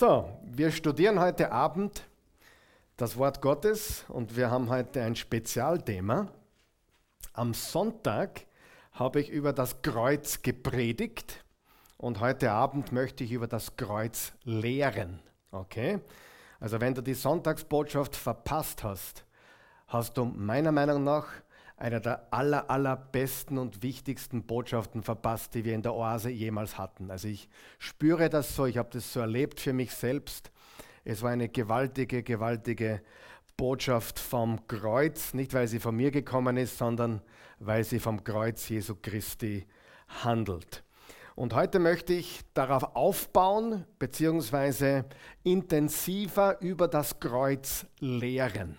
So, wir studieren heute Abend das Wort Gottes und wir haben heute ein Spezialthema. Am Sonntag habe ich über das Kreuz gepredigt und heute Abend möchte ich über das Kreuz lehren. Okay? Also wenn du die Sonntagsbotschaft verpasst hast, hast du meiner Meinung nach eine der aller, allerbesten und wichtigsten Botschaften verpasst, die wir in der Oase jemals hatten. Also ich spüre das so, ich habe das so erlebt für mich selbst. Es war eine gewaltige, gewaltige Botschaft vom Kreuz, nicht weil sie von mir gekommen ist, sondern weil sie vom Kreuz Jesu Christi handelt. Und heute möchte ich darauf aufbauen, beziehungsweise intensiver über das Kreuz lehren.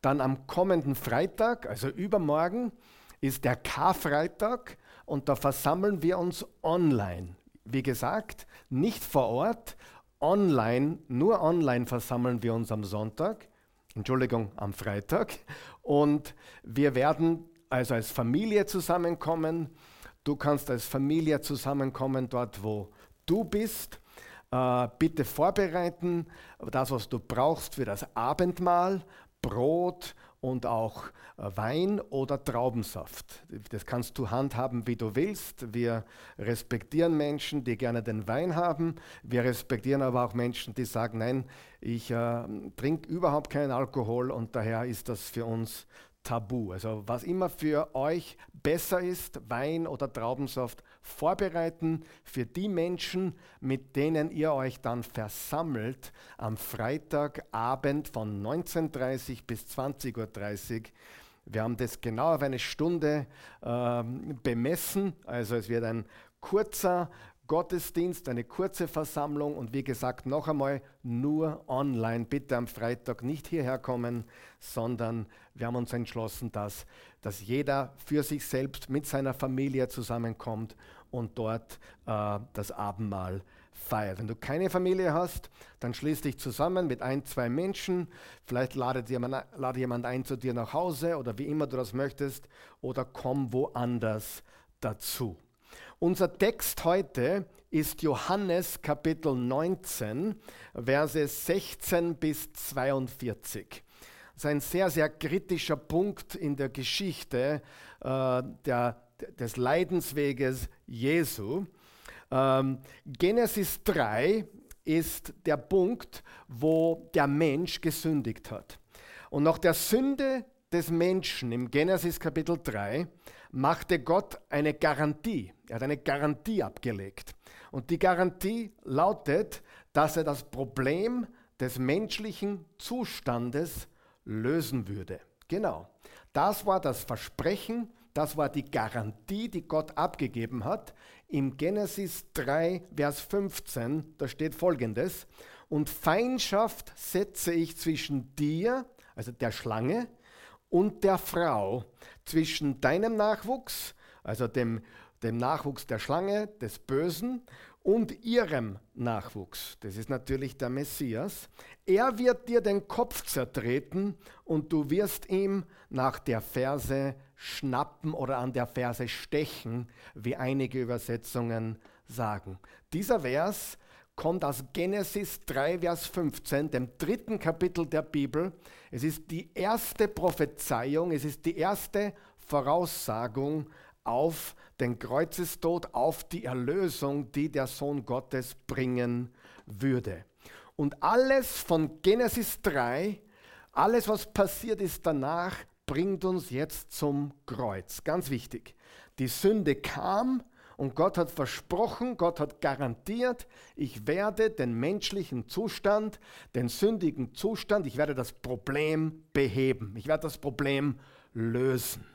Dann am kommenden Freitag, also übermorgen, ist der Karfreitag und da versammeln wir uns online. Wie gesagt, nicht vor Ort, online, nur online versammeln wir uns am Sonntag, Entschuldigung, am Freitag. Und wir werden also als Familie zusammenkommen. Du kannst als Familie zusammenkommen dort, wo du bist. Äh, bitte vorbereiten, das, was du brauchst für das Abendmahl. Brot und auch äh, Wein oder Traubensaft. Das kannst du handhaben, wie du willst. Wir respektieren Menschen, die gerne den Wein haben. Wir respektieren aber auch Menschen, die sagen, nein, ich äh, trinke überhaupt keinen Alkohol und daher ist das für uns Tabu. Also was immer für euch besser ist, Wein oder Traubensaft, vorbereiten für die Menschen, mit denen ihr euch dann versammelt am Freitagabend von 19.30 bis 20.30 Uhr. Wir haben das genau auf eine Stunde äh, bemessen. Also es wird ein kurzer Gottesdienst, eine kurze Versammlung und wie gesagt noch einmal nur online. Bitte am Freitag nicht hierher kommen, sondern wir haben uns entschlossen, dass, dass jeder für sich selbst mit seiner Familie zusammenkommt und dort äh, das Abendmahl feiert. Wenn du keine Familie hast, dann schließ dich zusammen mit ein, zwei Menschen. Vielleicht ladet jemand, lade jemand ein zu dir nach Hause oder wie immer du das möchtest oder komm woanders dazu. Unser Text heute ist Johannes Kapitel 19, Verse 16 bis 42. Das ist ein sehr, sehr kritischer Punkt in der Geschichte äh, der, des Leidensweges Jesu. Ähm, Genesis 3 ist der Punkt, wo der Mensch gesündigt hat. Und nach der Sünde des Menschen im Genesis Kapitel 3 machte Gott eine Garantie. Er hat eine Garantie abgelegt. Und die Garantie lautet, dass er das Problem des menschlichen Zustandes lösen würde. Genau. Das war das Versprechen, das war die Garantie, die Gott abgegeben hat. Im Genesis 3, Vers 15, da steht folgendes. Und Feindschaft setze ich zwischen dir, also der Schlange, und der Frau, zwischen deinem Nachwuchs, also dem, dem Nachwuchs der Schlange, des Bösen, und ihrem Nachwuchs. Das ist natürlich der Messias. Er wird dir den Kopf zertreten und du wirst ihm nach der Ferse schnappen oder an der Ferse stechen, wie einige Übersetzungen sagen. Dieser Vers kommt aus Genesis 3, Vers 15, dem dritten Kapitel der Bibel. Es ist die erste Prophezeiung, es ist die erste Voraussagung auf den Kreuzestod, auf die Erlösung, die der Sohn Gottes bringen würde. Und alles von Genesis 3, alles was passiert ist danach, bringt uns jetzt zum Kreuz. Ganz wichtig. Die Sünde kam, und Gott hat versprochen, Gott hat garantiert, ich werde den menschlichen Zustand, den sündigen Zustand, ich werde das Problem beheben. Ich werde das Problem lösen.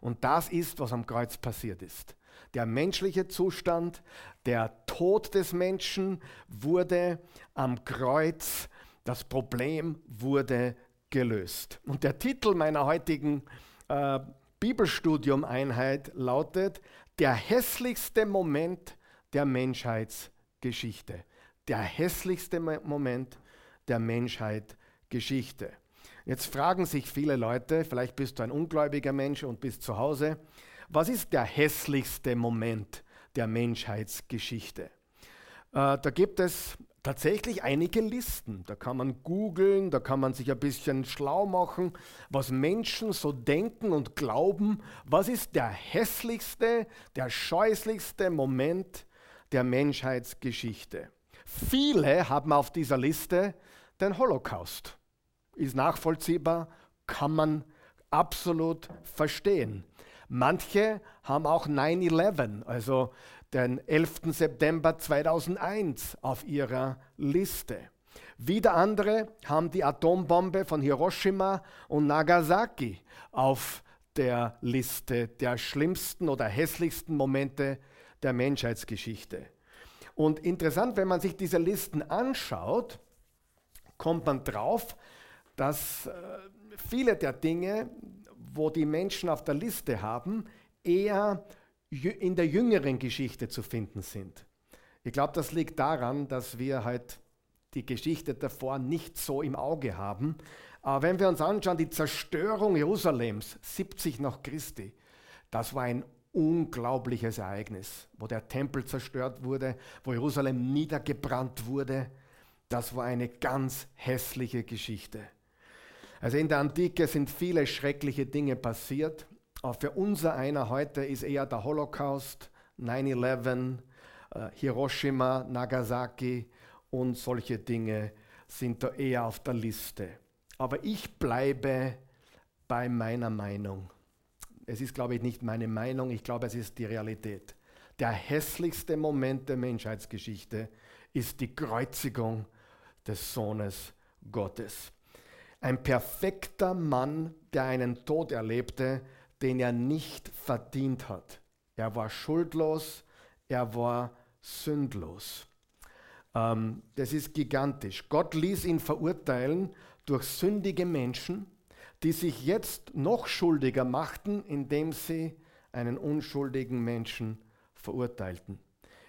Und das ist, was am Kreuz passiert ist. Der menschliche Zustand, der Tod des Menschen wurde am Kreuz, das Problem wurde gelöst. Und der Titel meiner heutigen äh, Bibelstudium-Einheit lautet der hässlichste Moment der Menschheitsgeschichte. Der hässlichste Moment der Menschheitsgeschichte. Jetzt fragen sich viele Leute, vielleicht bist du ein ungläubiger Mensch und bist zu Hause, was ist der hässlichste Moment der Menschheitsgeschichte? Äh, da gibt es tatsächlich einige Listen. Da kann man googeln, da kann man sich ein bisschen schlau machen, was Menschen so denken und glauben. Was ist der hässlichste, der scheußlichste Moment der Menschheitsgeschichte? Viele haben auf dieser Liste den Holocaust. Ist nachvollziehbar, kann man absolut verstehen. Manche haben auch 9-11, also den 11. September 2001 auf ihrer Liste. Wieder andere haben die Atombombe von Hiroshima und Nagasaki auf der Liste der schlimmsten oder hässlichsten Momente der Menschheitsgeschichte. Und interessant, wenn man sich diese Listen anschaut, kommt man drauf, dass äh, viele der Dinge, wo die Menschen auf der Liste haben, eher in der jüngeren Geschichte zu finden sind. Ich glaube, das liegt daran, dass wir halt die Geschichte davor nicht so im Auge haben. Aber wenn wir uns anschauen, die Zerstörung Jerusalems 70 nach Christi, das war ein unglaubliches Ereignis, wo der Tempel zerstört wurde, wo Jerusalem niedergebrannt wurde. Das war eine ganz hässliche Geschichte. Also in der Antike sind viele schreckliche Dinge passiert. Aber für unser einer heute ist eher der Holocaust, 9-11, äh, Hiroshima, Nagasaki und solche Dinge sind da eher auf der Liste. Aber ich bleibe bei meiner Meinung. Es ist, glaube ich, nicht meine Meinung, ich glaube, es ist die Realität. Der hässlichste Moment der Menschheitsgeschichte ist die Kreuzigung des Sohnes Gottes. Ein perfekter Mann, der einen Tod erlebte, den er nicht verdient hat. Er war schuldlos, er war sündlos. Ähm, das ist gigantisch. Gott ließ ihn verurteilen durch sündige Menschen, die sich jetzt noch schuldiger machten, indem sie einen unschuldigen Menschen verurteilten.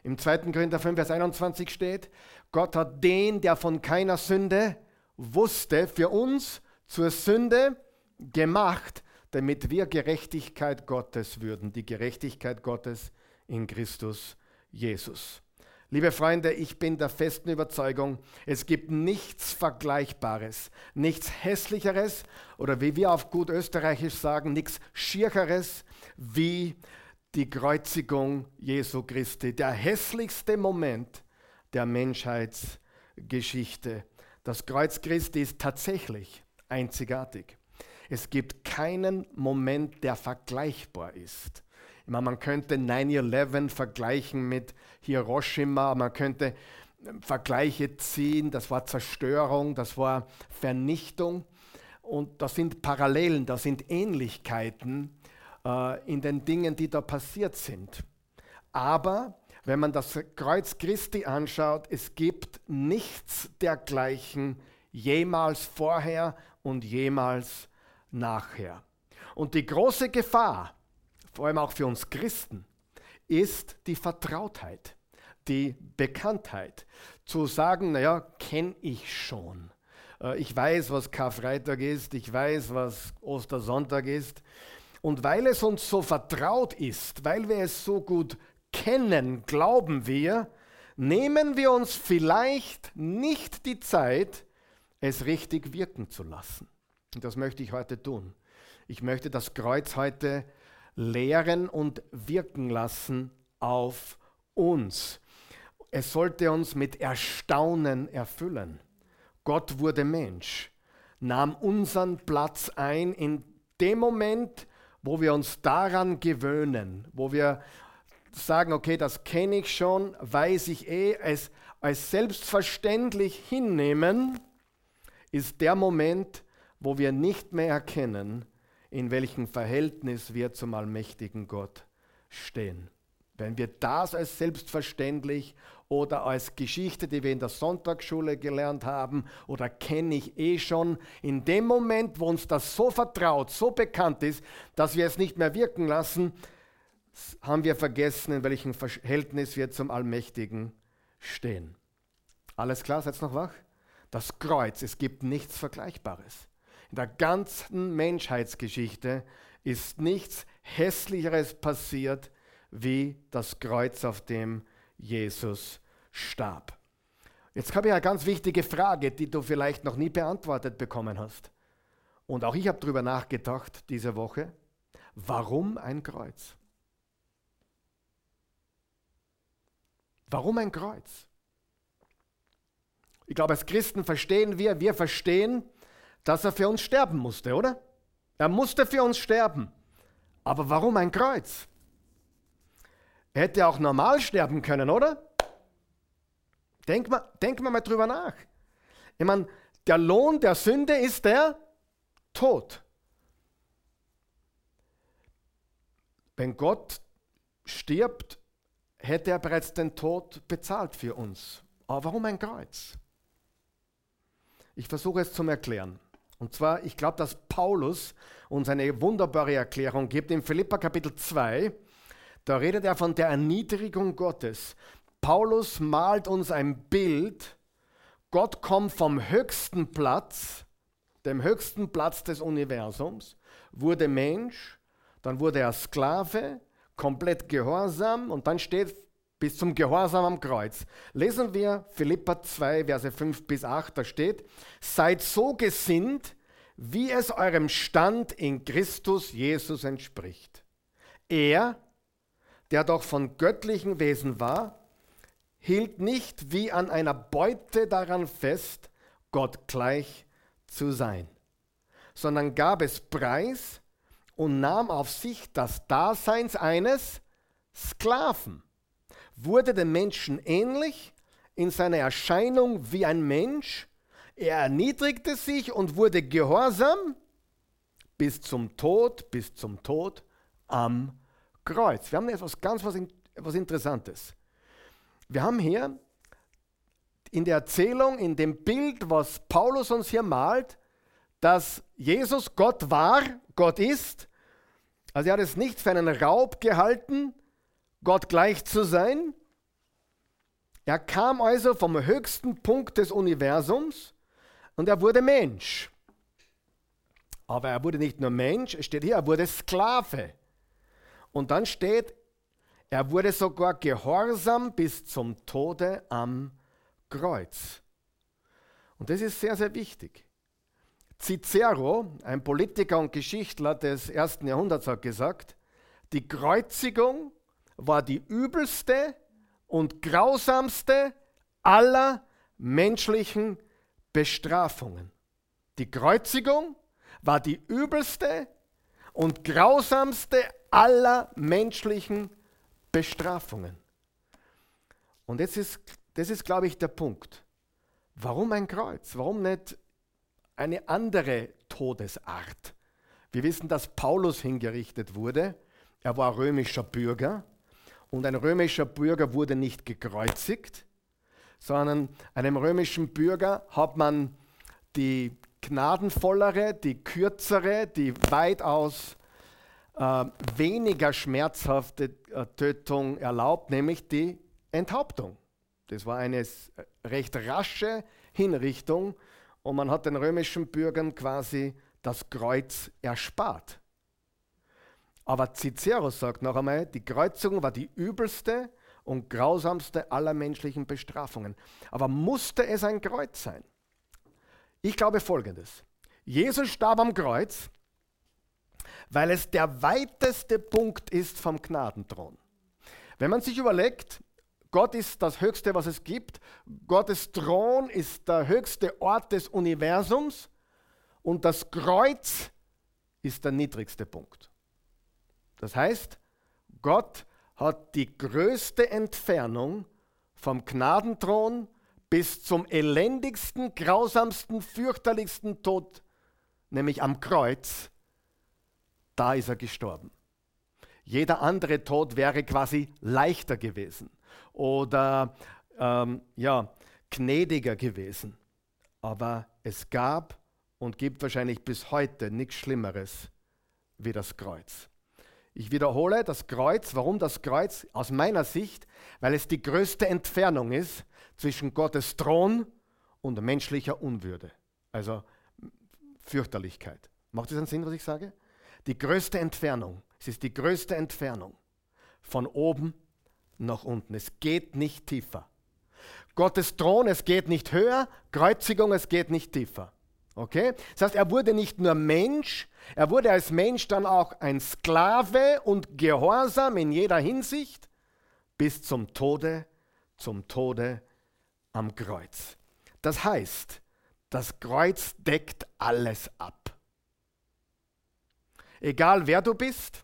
Im 2. Korinther 5, Vers 21 steht, Gott hat den, der von keiner Sünde wusste, für uns zur Sünde gemacht, damit wir Gerechtigkeit Gottes würden, die Gerechtigkeit Gottes in Christus Jesus. Liebe Freunde, ich bin der festen Überzeugung, es gibt nichts Vergleichbares, nichts Hässlicheres oder wie wir auf gut österreichisch sagen, nichts Schiercheres wie die Kreuzigung Jesu Christi. Der hässlichste Moment der Menschheitsgeschichte. Das Kreuz Christi ist tatsächlich einzigartig. Es gibt keinen Moment, der vergleichbar ist. Meine, man könnte 9-11 vergleichen mit Hiroshima, man könnte ähm, Vergleiche ziehen, das war Zerstörung, das war Vernichtung. Und das sind Parallelen, das sind Ähnlichkeiten äh, in den Dingen, die da passiert sind. Aber wenn man das Kreuz Christi anschaut, es gibt nichts dergleichen jemals vorher und jemals nachher. Und die große Gefahr, vor allem auch für uns Christen, ist die Vertrautheit, die Bekanntheit. Zu sagen, naja, kenne ich schon. Äh, ich weiß, was Karfreitag ist, ich weiß, was Ostersonntag ist. Und weil es uns so vertraut ist, weil wir es so gut kennen, glauben wir, nehmen wir uns vielleicht nicht die Zeit, es richtig wirken zu lassen. Und das möchte ich heute tun. Ich möchte das Kreuz heute lehren und wirken lassen auf uns. Es sollte uns mit Erstaunen erfüllen. Gott wurde Mensch, nahm unseren Platz ein in dem Moment, wo wir uns daran gewöhnen, wo wir sagen, okay, das kenne ich schon, weiß ich eh, es als selbstverständlich hinnehmen, ist der Moment, wo wir nicht mehr erkennen, in welchem Verhältnis wir zum allmächtigen Gott stehen. Wenn wir das als selbstverständlich oder als Geschichte, die wir in der Sonntagsschule gelernt haben oder kenne ich eh schon, in dem Moment, wo uns das so vertraut, so bekannt ist, dass wir es nicht mehr wirken lassen, haben wir vergessen, in welchem Verhältnis wir zum Allmächtigen stehen. Alles klar, seid noch wach? Das Kreuz, es gibt nichts Vergleichbares. Der ganzen Menschheitsgeschichte ist nichts Hässlicheres passiert wie das Kreuz, auf dem Jesus starb. Jetzt habe ich eine ganz wichtige Frage, die du vielleicht noch nie beantwortet bekommen hast. Und auch ich habe darüber nachgedacht diese Woche. Warum ein Kreuz? Warum ein Kreuz? Ich glaube, als Christen verstehen wir, wir verstehen, dass er für uns sterben musste, oder? Er musste für uns sterben. Aber warum ein Kreuz? Er hätte auch normal sterben können, oder? Denk mal, denk mal, mal drüber nach. Ich meine, der Lohn der Sünde ist der Tod. Wenn Gott stirbt, hätte er bereits den Tod bezahlt für uns. Aber warum ein Kreuz? Ich versuche es zum Erklären. Und zwar, ich glaube, dass Paulus uns eine wunderbare Erklärung gibt. In Philippa Kapitel 2, da redet er von der Erniedrigung Gottes. Paulus malt uns ein Bild. Gott kommt vom höchsten Platz, dem höchsten Platz des Universums, wurde Mensch, dann wurde er Sklave, komplett gehorsam und dann steht bis zum Gehorsam am Kreuz. Lesen wir Philippa 2, Verse 5 bis 8, da steht, seid so gesinnt, wie es eurem Stand in Christus Jesus entspricht. Er, der doch von göttlichen Wesen war, hielt nicht wie an einer Beute daran fest, Gott gleich zu sein, sondern gab es preis und nahm auf sich das Daseins eines Sklaven wurde dem Menschen ähnlich in seiner Erscheinung wie ein Mensch. Er erniedrigte sich und wurde gehorsam bis zum Tod, bis zum Tod am Kreuz. Wir haben etwas ganz was, was Interessantes. Wir haben hier in der Erzählung, in dem Bild, was Paulus uns hier malt, dass Jesus Gott war, Gott ist. Also er hat es nicht für einen Raub gehalten, Gott gleich zu sein. Er kam also vom höchsten Punkt des Universums und er wurde Mensch. Aber er wurde nicht nur Mensch, es steht hier, er wurde Sklave. Und dann steht, er wurde sogar gehorsam bis zum Tode am Kreuz. Und das ist sehr, sehr wichtig. Cicero, ein Politiker und Geschichtler des ersten Jahrhunderts, hat gesagt, die Kreuzigung war die übelste und grausamste aller menschlichen Bestrafungen. Die Kreuzigung war die übelste und grausamste aller menschlichen Bestrafungen. Und jetzt ist, das ist, glaube ich, der Punkt. Warum ein Kreuz? Warum nicht eine andere Todesart? Wir wissen, dass Paulus hingerichtet wurde. Er war römischer Bürger und ein römischer Bürger wurde nicht gekreuzigt, sondern einem römischen Bürger hat man die gnadenvollere, die kürzere, die weitaus äh, weniger schmerzhafte äh, Tötung erlaubt, nämlich die Enthauptung. Das war eine recht rasche Hinrichtung und man hat den römischen Bürgern quasi das Kreuz erspart. Aber Cicero sagt noch einmal, die Kreuzigung war die übelste und grausamste aller menschlichen Bestrafungen. Aber musste es ein Kreuz sein? Ich glaube folgendes. Jesus starb am Kreuz, weil es der weiteste Punkt ist vom Gnadenthron. Wenn man sich überlegt, Gott ist das Höchste, was es gibt, Gottes Thron ist der höchste Ort des Universums und das Kreuz ist der niedrigste Punkt. Das heißt, Gott hat die größte Entfernung vom Gnadenthron bis zum elendigsten, grausamsten, fürchterlichsten Tod, nämlich am Kreuz, da ist er gestorben. Jeder andere Tod wäre quasi leichter gewesen oder ähm, ja, gnädiger gewesen. Aber es gab und gibt wahrscheinlich bis heute nichts Schlimmeres wie das Kreuz. Ich wiederhole, das Kreuz, warum das Kreuz? Aus meiner Sicht, weil es die größte Entfernung ist zwischen Gottes Thron und menschlicher Unwürde. Also Fürchterlichkeit. Macht das einen Sinn, was ich sage? Die größte Entfernung. Es ist die größte Entfernung von oben nach unten. Es geht nicht tiefer. Gottes Thron, es geht nicht höher, Kreuzigung, es geht nicht tiefer. Okay? Das heißt, er wurde nicht nur Mensch, er wurde als Mensch dann auch ein Sklave und Gehorsam in jeder Hinsicht bis zum Tode, zum Tode am Kreuz. Das heißt, das Kreuz deckt alles ab. Egal wer du bist,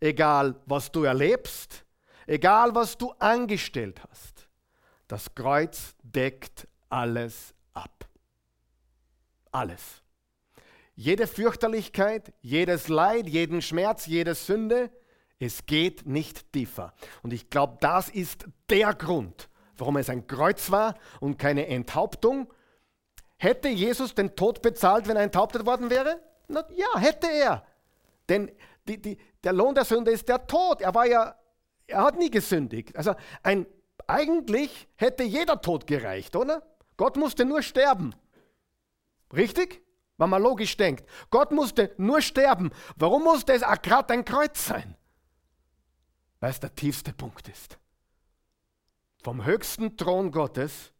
egal was du erlebst, egal was du angestellt hast, das Kreuz deckt alles ab. Alles. Jede Fürchterlichkeit, jedes Leid, jeden Schmerz, jede Sünde, es geht nicht tiefer. Und ich glaube, das ist der Grund, warum es ein Kreuz war und keine Enthauptung. Hätte Jesus den Tod bezahlt, wenn er enthauptet worden wäre? Na, ja, hätte er. Denn die, die, der Lohn der Sünde ist der Tod. Er war ja, er hat nie gesündigt. Also ein, eigentlich hätte jeder Tod gereicht, oder? Gott musste nur sterben. Richtig? Wenn man logisch denkt. Gott musste nur sterben. Warum musste es gerade ein Kreuz sein? Weil es der tiefste Punkt ist. Vom höchsten Thron Gottes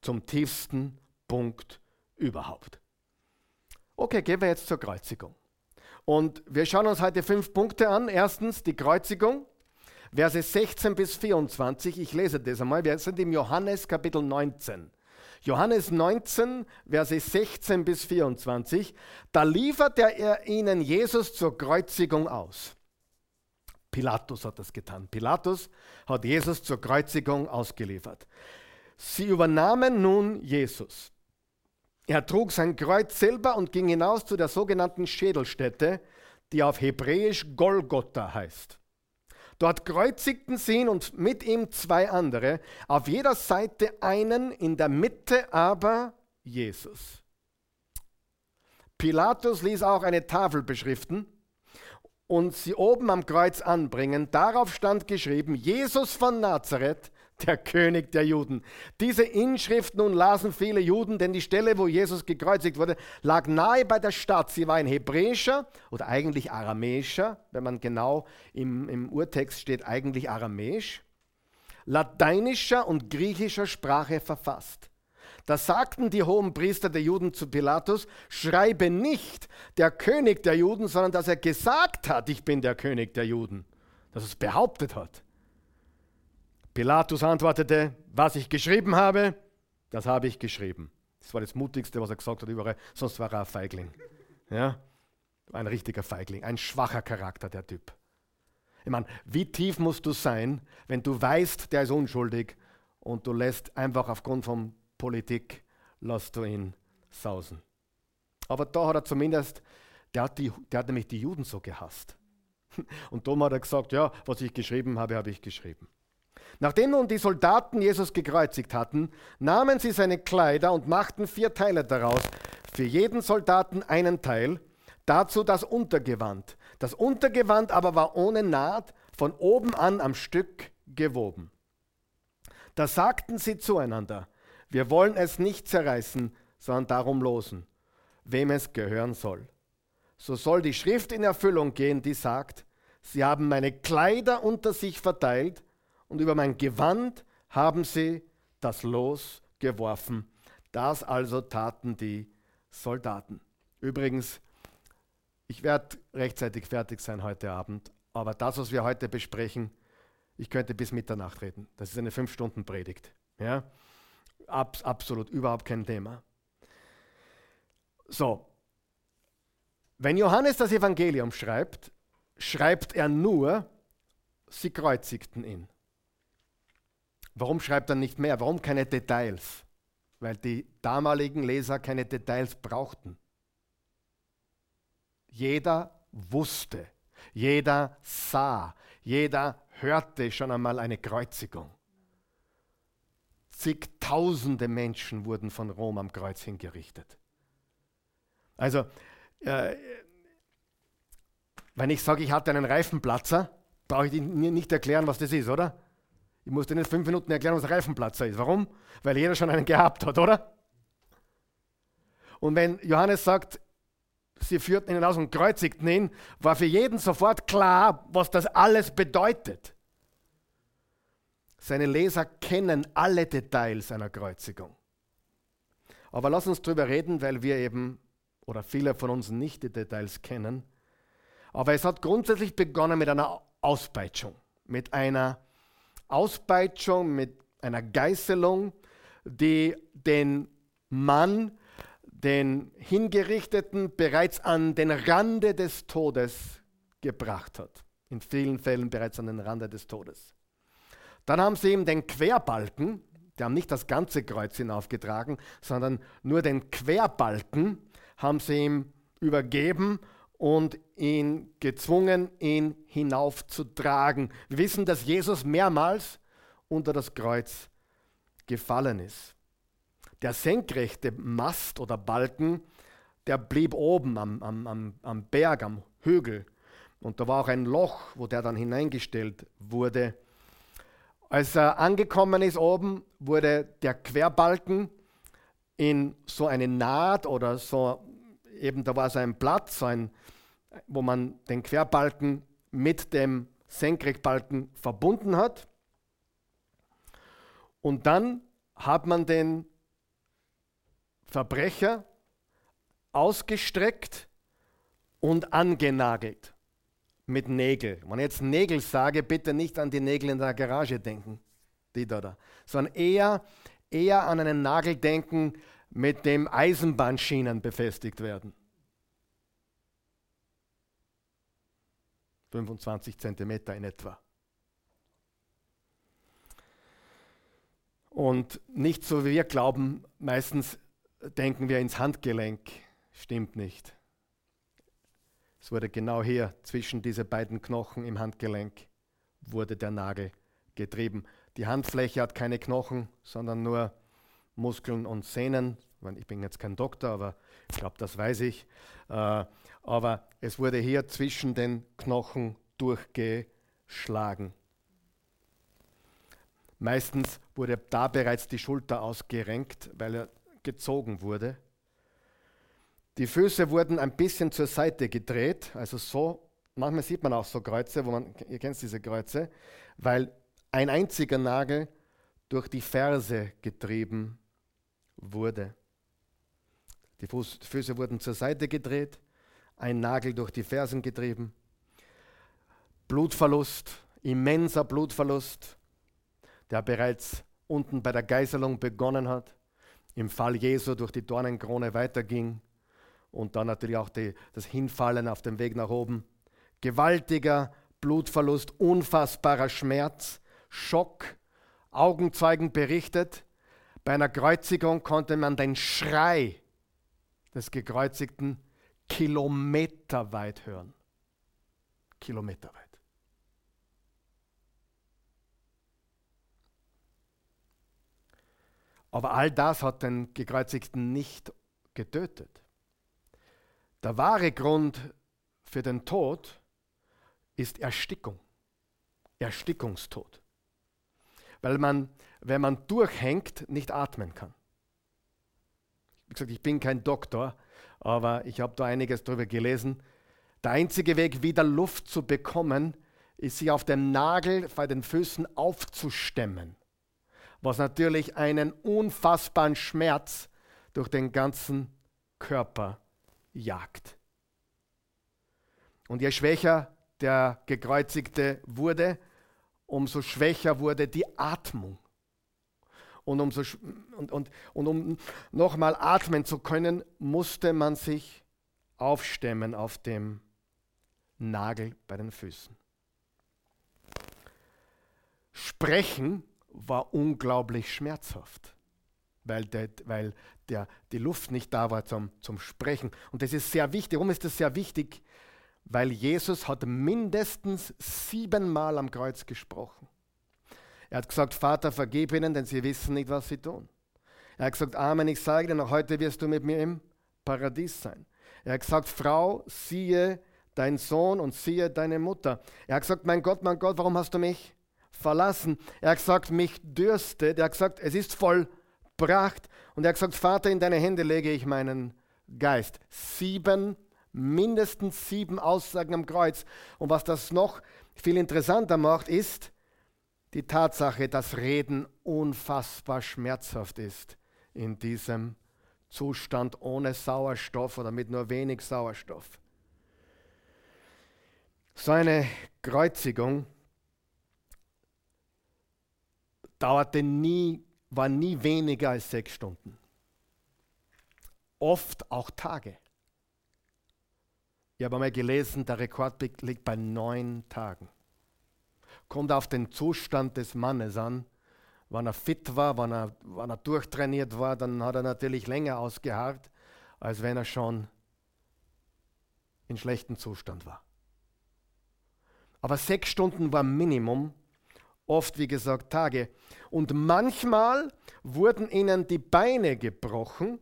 zum tiefsten Punkt überhaupt. Okay, gehen wir jetzt zur Kreuzigung. Und wir schauen uns heute fünf Punkte an. Erstens die Kreuzigung, Verse 16 bis 24. Ich lese das einmal. Wir sind im Johannes Kapitel 19. Johannes 19, Verse 16 bis 24, da liefert er ihnen Jesus zur Kreuzigung aus. Pilatus hat das getan. Pilatus hat Jesus zur Kreuzigung ausgeliefert. Sie übernahmen nun Jesus. Er trug sein Kreuz selber und ging hinaus zu der sogenannten Schädelstätte, die auf Hebräisch Golgotha heißt. Dort kreuzigten sie ihn und mit ihm zwei andere, auf jeder Seite einen, in der Mitte aber Jesus. Pilatus ließ auch eine Tafel beschriften und sie oben am Kreuz anbringen. Darauf stand geschrieben, Jesus von Nazareth, der König der Juden. Diese Inschrift nun lasen viele Juden, denn die Stelle, wo Jesus gekreuzigt wurde, lag nahe bei der Stadt. Sie war ein hebräischer oder eigentlich aramäischer, wenn man genau im, im Urtext steht, eigentlich aramäisch, lateinischer und griechischer Sprache verfasst. Da sagten die hohen Priester der Juden zu Pilatus, schreibe nicht der König der Juden, sondern dass er gesagt hat, ich bin der König der Juden, dass er es behauptet hat. Pilatus antwortete, was ich geschrieben habe, das habe ich geschrieben. Das war das Mutigste, was er gesagt hat überall, sonst war er ein Feigling. Ja? Ein richtiger Feigling, ein schwacher Charakter, der Typ. Ich meine, wie tief musst du sein, wenn du weißt, der ist unschuldig und du lässt einfach aufgrund von Politik, lässt du ihn sausen. Aber da hat er zumindest, der hat, die, der hat nämlich die Juden so gehasst. Und darum hat er gesagt, ja, was ich geschrieben habe, habe ich geschrieben. Nachdem nun die Soldaten Jesus gekreuzigt hatten, nahmen sie seine Kleider und machten vier Teile daraus, für jeden Soldaten einen Teil, dazu das Untergewand. Das Untergewand aber war ohne Naht, von oben an am Stück gewoben. Da sagten sie zueinander, wir wollen es nicht zerreißen, sondern darum losen, wem es gehören soll. So soll die Schrift in Erfüllung gehen, die sagt, sie haben meine Kleider unter sich verteilt, und über mein Gewand haben sie das Los geworfen. Das also taten die Soldaten. Übrigens, ich werde rechtzeitig fertig sein heute Abend, aber das, was wir heute besprechen, ich könnte bis Mitternacht reden. Das ist eine Fünf-Stunden-Predigt. Ja? Abs absolut, überhaupt kein Thema. So, wenn Johannes das Evangelium schreibt, schreibt er nur, sie kreuzigten ihn. Warum schreibt er nicht mehr? Warum keine Details? Weil die damaligen Leser keine Details brauchten. Jeder wusste, jeder sah, jeder hörte schon einmal eine Kreuzigung. Zigtausende Menschen wurden von Rom am Kreuz hingerichtet. Also, äh, wenn ich sage, ich hatte einen Reifenplatzer, brauche ich dir nicht erklären, was das ist, oder? Ich muss dir nicht fünf Minuten erklären, was ein Reifenplatzer ist. Warum? Weil jeder schon einen gehabt hat, oder? Und wenn Johannes sagt, sie führten ihn aus und kreuzigten ihn, war für jeden sofort klar, was das alles bedeutet. seine Leser kennen alle Details einer Kreuzigung. Aber lass uns darüber reden, weil wir eben, oder viele von uns nicht die Details kennen. Aber es hat grundsätzlich begonnen mit einer Auspeitschung, mit einer Auspeitschung, mit einer Geißelung, die den Mann, den Hingerichteten bereits an den Rande des Todes gebracht hat. In vielen Fällen bereits an den Rande des Todes. Dann haben sie ihm den Querbalken, die haben nicht das ganze Kreuz hinaufgetragen, sondern nur den Querbalken haben sie ihm übergeben und ihn gezwungen, ihn hinaufzutragen. Wir wissen, dass Jesus mehrmals unter das Kreuz gefallen ist. Der senkrechte Mast oder Balken, der blieb oben am, am, am, am Berg, am Hügel. Und da war auch ein Loch, wo der dann hineingestellt wurde. Als er angekommen ist oben, wurde der Querbalken in so eine Naht oder so, eben da war so ein Platz, so ein, wo man den Querbalken mit dem Senkrechtbalken verbunden hat. Und dann hat man den Verbrecher ausgestreckt und angenagelt mit Nägel. Wenn ich jetzt Nägel sage, bitte nicht an die Nägel in der Garage denken, die da, da sondern eher, eher an einen Nagel denken, mit dem Eisenbahnschienen befestigt werden. 25 Zentimeter in etwa. Und nicht so wie wir glauben, meistens denken wir ins Handgelenk. Stimmt nicht. Es wurde genau hier zwischen diese beiden Knochen im Handgelenk wurde der Nagel getrieben. Die Handfläche hat keine Knochen, sondern nur Muskeln und Sehnen. Ich bin jetzt kein Doktor, aber ich glaube, das weiß ich. Äh, aber es wurde hier zwischen den Knochen durchgeschlagen. Meistens wurde da bereits die Schulter ausgerenkt, weil er gezogen wurde. Die Füße wurden ein bisschen zur Seite gedreht, also so. Manchmal sieht man auch so Kreuze, wo man, ihr kennt diese Kreuze, weil ein einziger Nagel durch die Ferse getrieben wurde. Die Füße wurden zur Seite gedreht, ein Nagel durch die Fersen getrieben. Blutverlust, immenser Blutverlust, der bereits unten bei der Geiselung begonnen hat, im Fall Jesu durch die Dornenkrone weiterging und dann natürlich auch die, das Hinfallen auf dem Weg nach oben. Gewaltiger Blutverlust, unfassbarer Schmerz, Schock. Augenzeugen berichtet, bei einer Kreuzigung konnte man den Schrei des Gekreuzigten kilometerweit hören. Kilometerweit. Aber all das hat den Gekreuzigten nicht getötet. Der wahre Grund für den Tod ist Erstickung, Erstickungstod. Weil man, wenn man durchhängt, nicht atmen kann. Wie gesagt, ich bin kein Doktor, aber ich habe da einiges darüber gelesen. Der einzige Weg, wieder Luft zu bekommen, ist, sich auf dem Nagel bei den Füßen aufzustemmen was natürlich einen unfassbaren Schmerz durch den ganzen Körper jagt. Und je schwächer der Gekreuzigte wurde, umso schwächer wurde die Atmung. Und, umso, und, und, und um nochmal atmen zu können, musste man sich aufstemmen auf dem Nagel bei den Füßen. Sprechen war unglaublich schmerzhaft, weil, der, weil der, die Luft nicht da war zum, zum Sprechen. Und das ist sehr wichtig. Warum ist das sehr wichtig? Weil Jesus hat mindestens siebenmal am Kreuz gesprochen. Er hat gesagt, Vater, vergib ihnen, denn sie wissen nicht, was sie tun. Er hat gesagt, Amen, ich sage dir, noch heute wirst du mit mir im Paradies sein. Er hat gesagt, Frau, siehe dein Sohn und siehe deine Mutter. Er hat gesagt, mein Gott, mein Gott, warum hast du mich verlassen. Er hat gesagt, mich dürstet. Er hat gesagt, es ist vollbracht. Und er hat gesagt, Vater, in deine Hände lege ich meinen Geist. Sieben, mindestens sieben Aussagen am Kreuz. Und was das noch viel interessanter macht, ist, die Tatsache, dass Reden unfassbar schmerzhaft ist in diesem Zustand ohne Sauerstoff oder mit nur wenig Sauerstoff. So eine Kreuzigung dauerte nie, war nie weniger als sechs Stunden. Oft auch Tage. Ich habe einmal gelesen, der Rekord liegt bei neun Tagen. Kommt auf den Zustand des Mannes an. Wenn er fit war, wenn er, wenn er durchtrainiert war, dann hat er natürlich länger ausgeharrt, als wenn er schon in schlechtem Zustand war. Aber sechs Stunden war Minimum, oft wie gesagt Tage. Und manchmal wurden ihnen die Beine gebrochen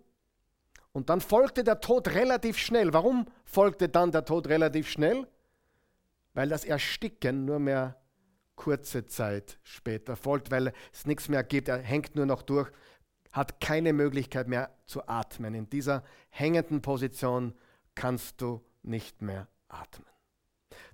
und dann folgte der Tod relativ schnell. Warum folgte dann der Tod relativ schnell? Weil das Ersticken nur mehr kurze Zeit später folgt, weil es nichts mehr gibt. Er hängt nur noch durch, hat keine Möglichkeit mehr zu atmen. In dieser hängenden Position kannst du nicht mehr atmen.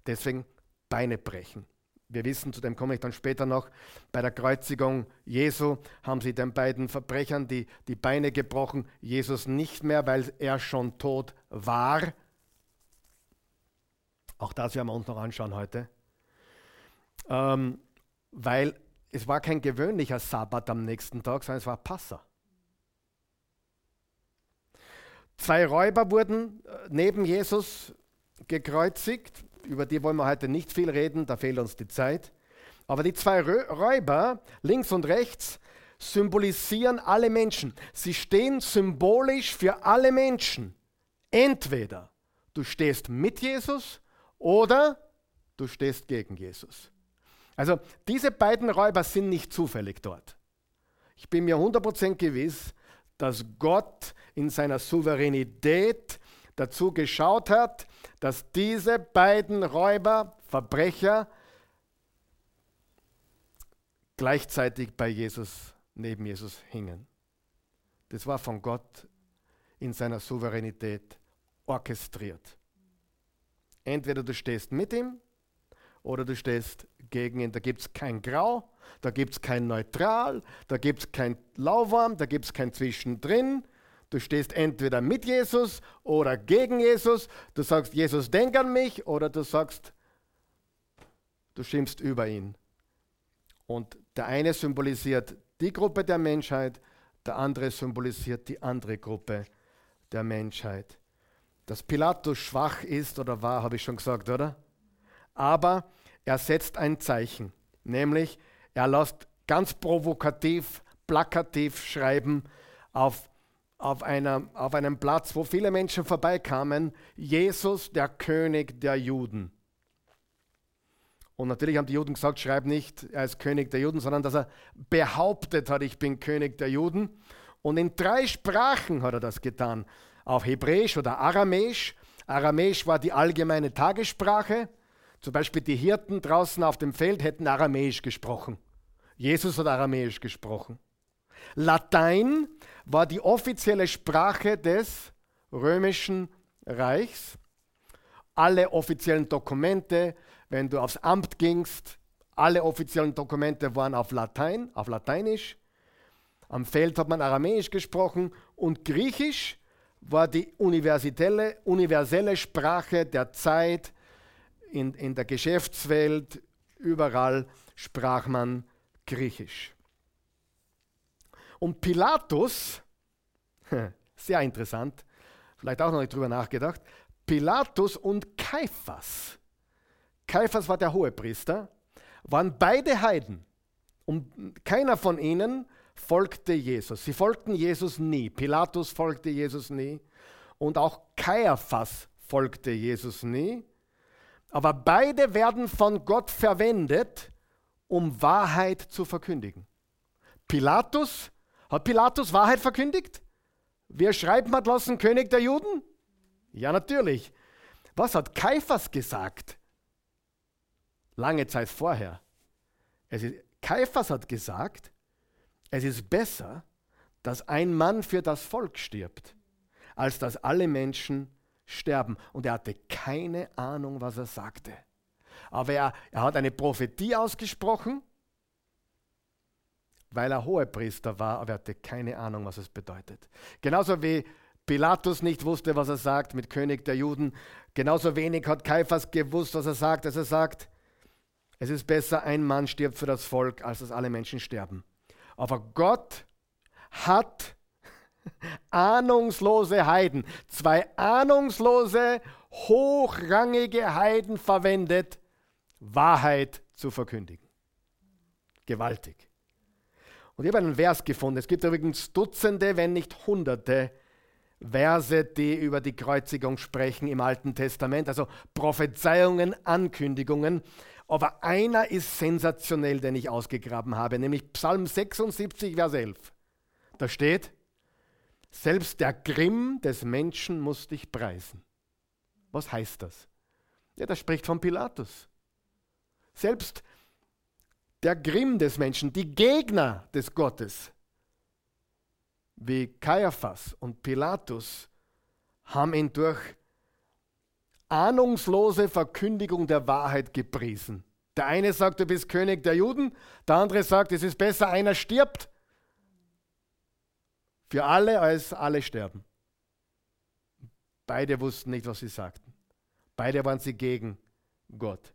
Deswegen Beine brechen. Wir wissen, zu dem komme ich dann später noch, bei der Kreuzigung Jesu haben sie den beiden Verbrechern die, die Beine gebrochen, Jesus nicht mehr, weil er schon tot war. Auch das werden wir uns noch anschauen heute. Ähm, weil es war kein gewöhnlicher Sabbat am nächsten Tag, sondern es war Passa. Zwei Räuber wurden äh, neben Jesus gekreuzigt über die wollen wir heute nicht viel reden, da fehlt uns die Zeit. Aber die zwei Räuber, links und rechts, symbolisieren alle Menschen. Sie stehen symbolisch für alle Menschen. Entweder du stehst mit Jesus oder du stehst gegen Jesus. Also diese beiden Räuber sind nicht zufällig dort. Ich bin mir 100% gewiss, dass Gott in seiner Souveränität dazu geschaut hat, dass diese beiden Räuber, Verbrecher gleichzeitig bei Jesus, neben Jesus hingen. Das war von Gott in seiner Souveränität orchestriert. Entweder du stehst mit ihm oder du stehst gegen ihn. Da gibt es kein Grau, da gibt es kein Neutral, da gibt es kein Lauwarm, da gibt es kein Zwischendrin. Du stehst entweder mit Jesus oder gegen Jesus. Du sagst, Jesus, denk an mich, oder du sagst, du schimpfst über ihn. Und der eine symbolisiert die Gruppe der Menschheit, der andere symbolisiert die andere Gruppe der Menschheit. Dass Pilatus schwach ist oder war, habe ich schon gesagt, oder? Aber er setzt ein Zeichen, nämlich er lässt ganz provokativ, plakativ schreiben auf auf, einer, auf einem Platz, wo viele Menschen vorbeikamen, Jesus, der König der Juden. Und natürlich haben die Juden gesagt, schreib nicht, er ist König der Juden, sondern dass er behauptet hat, ich bin König der Juden. Und in drei Sprachen hat er das getan. Auf Hebräisch oder Aramäisch. Aramäisch war die allgemeine Tagessprache. Zum Beispiel die Hirten draußen auf dem Feld hätten Aramäisch gesprochen. Jesus hat Aramäisch gesprochen. Latein war die offizielle Sprache des römischen Reichs. Alle offiziellen Dokumente, wenn du aufs Amt gingst, alle offiziellen Dokumente waren auf Latein, auf Lateinisch. Am Feld hat man Aramäisch gesprochen und Griechisch war die universelle, universelle Sprache der Zeit. In, in der Geschäftswelt, überall sprach man Griechisch. Und Pilatus, sehr interessant, vielleicht auch noch nicht drüber nachgedacht, Pilatus und Kaiphas, Kaiphas war der Hohepriester, waren beide Heiden. Und keiner von ihnen folgte Jesus. Sie folgten Jesus nie. Pilatus folgte Jesus nie. Und auch Kaiphas folgte Jesus nie. Aber beide werden von Gott verwendet, um Wahrheit zu verkündigen. Pilatus hat Pilatus Wahrheit verkündigt? Wer schreibt man lassen, König der Juden? Ja, natürlich. Was hat Kaiphas gesagt? Lange Zeit vorher. Es ist, Kaiphas hat gesagt, es ist besser, dass ein Mann für das Volk stirbt, als dass alle Menschen sterben. Und er hatte keine Ahnung, was er sagte. Aber er, er hat eine Prophetie ausgesprochen weil er Hohepriester war, aber er hatte keine Ahnung, was es bedeutet. Genauso wie Pilatus nicht wusste, was er sagt mit König der Juden, genauso wenig hat Kaiphas gewusst, was er sagt, als er sagt, es ist besser, ein Mann stirbt für das Volk, als dass alle Menschen sterben. Aber Gott hat ahnungslose Heiden, zwei ahnungslose, hochrangige Heiden verwendet, Wahrheit zu verkündigen. Gewaltig. Und ich habe einen Vers gefunden. Es gibt übrigens Dutzende, wenn nicht Hunderte Verse, die über die Kreuzigung sprechen im Alten Testament, also Prophezeiungen, Ankündigungen. Aber einer ist sensationell, den ich ausgegraben habe, nämlich Psalm 76, Vers 11. Da steht, selbst der Grimm des Menschen muss dich preisen. Was heißt das? Ja, das spricht von Pilatus. Selbst der Grimm des Menschen, die Gegner des Gottes, wie Kaiaphas und Pilatus, haben ihn durch ahnungslose Verkündigung der Wahrheit gepriesen. Der eine sagt, du bist König der Juden, der andere sagt, es ist besser, einer stirbt für alle, als alle sterben. Beide wussten nicht, was sie sagten. Beide waren sie gegen Gott.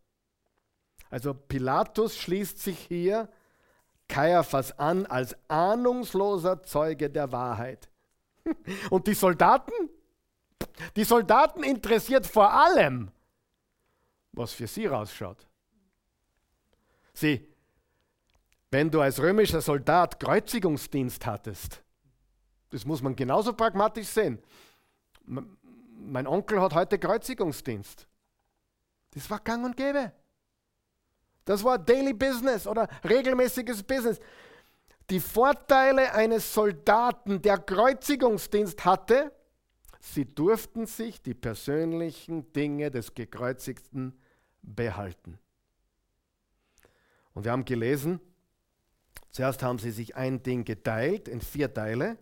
Also Pilatus schließt sich hier Kaiaphas an als ahnungsloser Zeuge der Wahrheit. Und die Soldaten? Die Soldaten interessiert vor allem, was für sie rausschaut. Sieh, wenn du als römischer Soldat Kreuzigungsdienst hattest, das muss man genauso pragmatisch sehen. Mein Onkel hat heute Kreuzigungsdienst. Das war gang und gäbe. Das war Daily Business oder regelmäßiges Business. Die Vorteile eines Soldaten, der Kreuzigungsdienst hatte, sie durften sich die persönlichen Dinge des Gekreuzigten behalten. Und wir haben gelesen, zuerst haben sie sich ein Ding geteilt in vier Teile.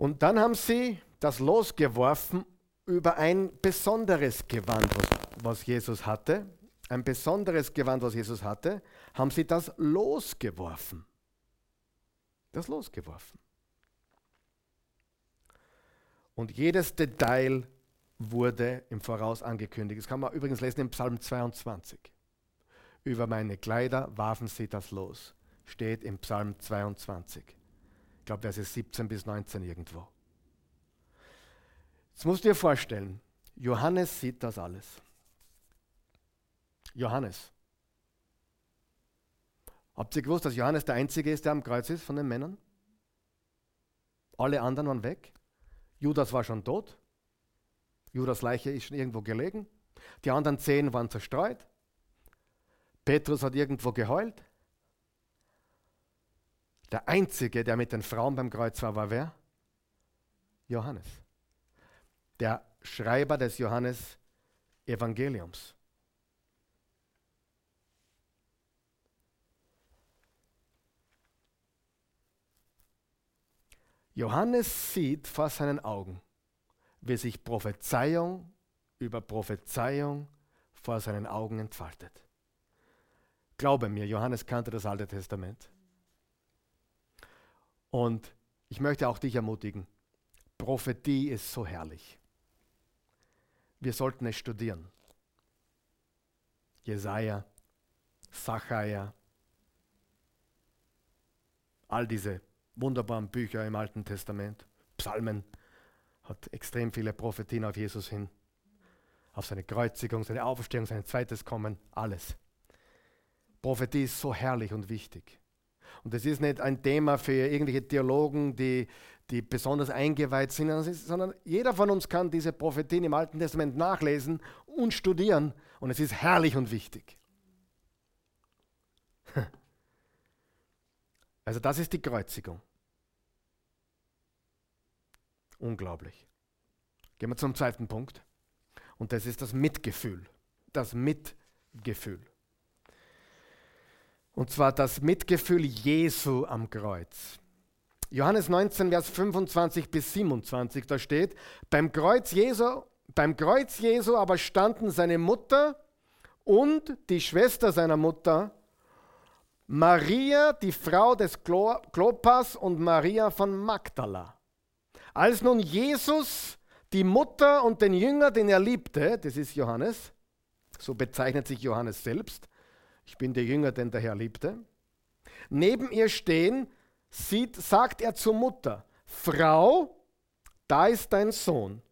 Und dann haben sie das losgeworfen über ein besonderes Gewand, was Jesus hatte ein besonderes Gewand, was Jesus hatte, haben sie das losgeworfen. Das losgeworfen. Und jedes Detail wurde im Voraus angekündigt. Das kann man übrigens lesen im Psalm 22. Über meine Kleider warfen sie das los. Steht im Psalm 22. Ich glaube, Verse 17 bis 19 irgendwo. Jetzt musst du dir vorstellen, Johannes sieht das alles. Johannes. Habt ihr gewusst, dass Johannes der Einzige ist, der am Kreuz ist von den Männern? Alle anderen waren weg. Judas war schon tot. Judas Leiche ist schon irgendwo gelegen. Die anderen zehn waren zerstreut. Petrus hat irgendwo geheult. Der Einzige, der mit den Frauen beim Kreuz war, war wer? Johannes. Der Schreiber des Johannes Evangeliums. Johannes sieht vor seinen Augen, wie sich Prophezeiung über Prophezeiung vor seinen Augen entfaltet. Glaube mir, Johannes kannte das Alte Testament. Und ich möchte auch dich ermutigen, Prophetie ist so herrlich. Wir sollten es studieren. Jesaja, Sacharja, all diese wunderbaren Bücher im Alten Testament. Psalmen hat extrem viele Prophetien auf Jesus hin. Auf seine Kreuzigung, seine Auferstehung, sein zweites Kommen, alles. Prophetie ist so herrlich und wichtig. Und es ist nicht ein Thema für irgendwelche Theologen, die, die besonders eingeweiht sind, sondern jeder von uns kann diese Prophetien im Alten Testament nachlesen und studieren. Und es ist herrlich und wichtig. Also das ist die Kreuzigung. Unglaublich. Gehen wir zum zweiten Punkt. Und das ist das Mitgefühl. Das Mitgefühl. Und zwar das Mitgefühl Jesu am Kreuz. Johannes 19, Vers 25 bis 27, da steht, beim Kreuz Jesu, beim Kreuz Jesu aber standen seine Mutter und die Schwester seiner Mutter Maria, die Frau des Klopas und Maria von Magdala. Als nun Jesus die Mutter und den Jünger, den er liebte, das ist Johannes, so bezeichnet sich Johannes selbst, ich bin der Jünger, den der Herr liebte, neben ihr stehen, sieht, sagt er zur Mutter, Frau, da ist dein Sohn.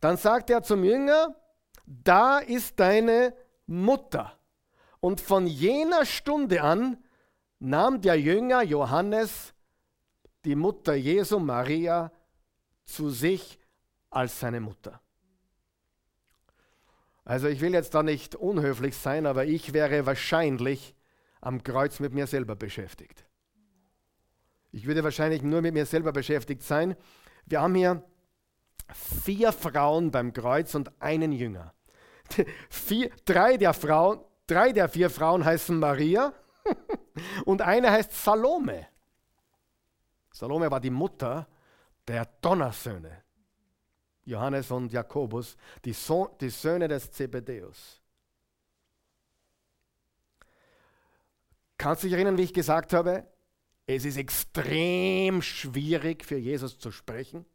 Dann sagt er zum Jünger, da ist deine Mutter. Und von jener Stunde an nahm der Jünger Johannes die Mutter Jesu Maria zu sich als seine Mutter. Also ich will jetzt da nicht unhöflich sein, aber ich wäre wahrscheinlich am Kreuz mit mir selber beschäftigt. Ich würde wahrscheinlich nur mit mir selber beschäftigt sein. Wir haben hier vier Frauen beim Kreuz und einen Jünger. Vier, drei, der Frauen, drei der vier Frauen heißen Maria und eine heißt Salome. Salome war die Mutter der Donnersöhne, Johannes und Jakobus, die, so die Söhne des Zebedeus. Kannst du dich erinnern, wie ich gesagt habe, es ist extrem schwierig für Jesus zu sprechen?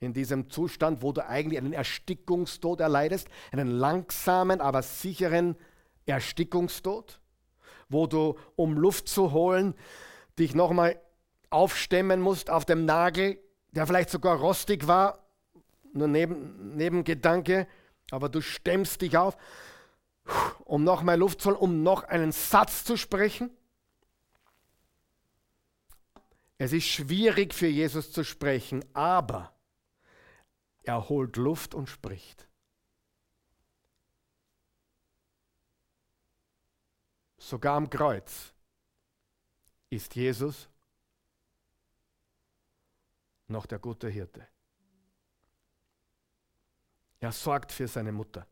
In diesem Zustand, wo du eigentlich einen Erstickungstod erleidest, einen langsamen, aber sicheren Erstickungstod, wo du, um Luft zu holen, dich nochmal aufstemmen musst auf dem Nagel, der vielleicht sogar rostig war, nur neben, Nebengedanke, aber du stemmst dich auf, um noch mehr Luft zu holen, um noch einen Satz zu sprechen. Es ist schwierig für Jesus zu sprechen, aber er holt Luft und spricht. Sogar am Kreuz ist Jesus noch der gute Hirte. Er sorgt für seine Mutter.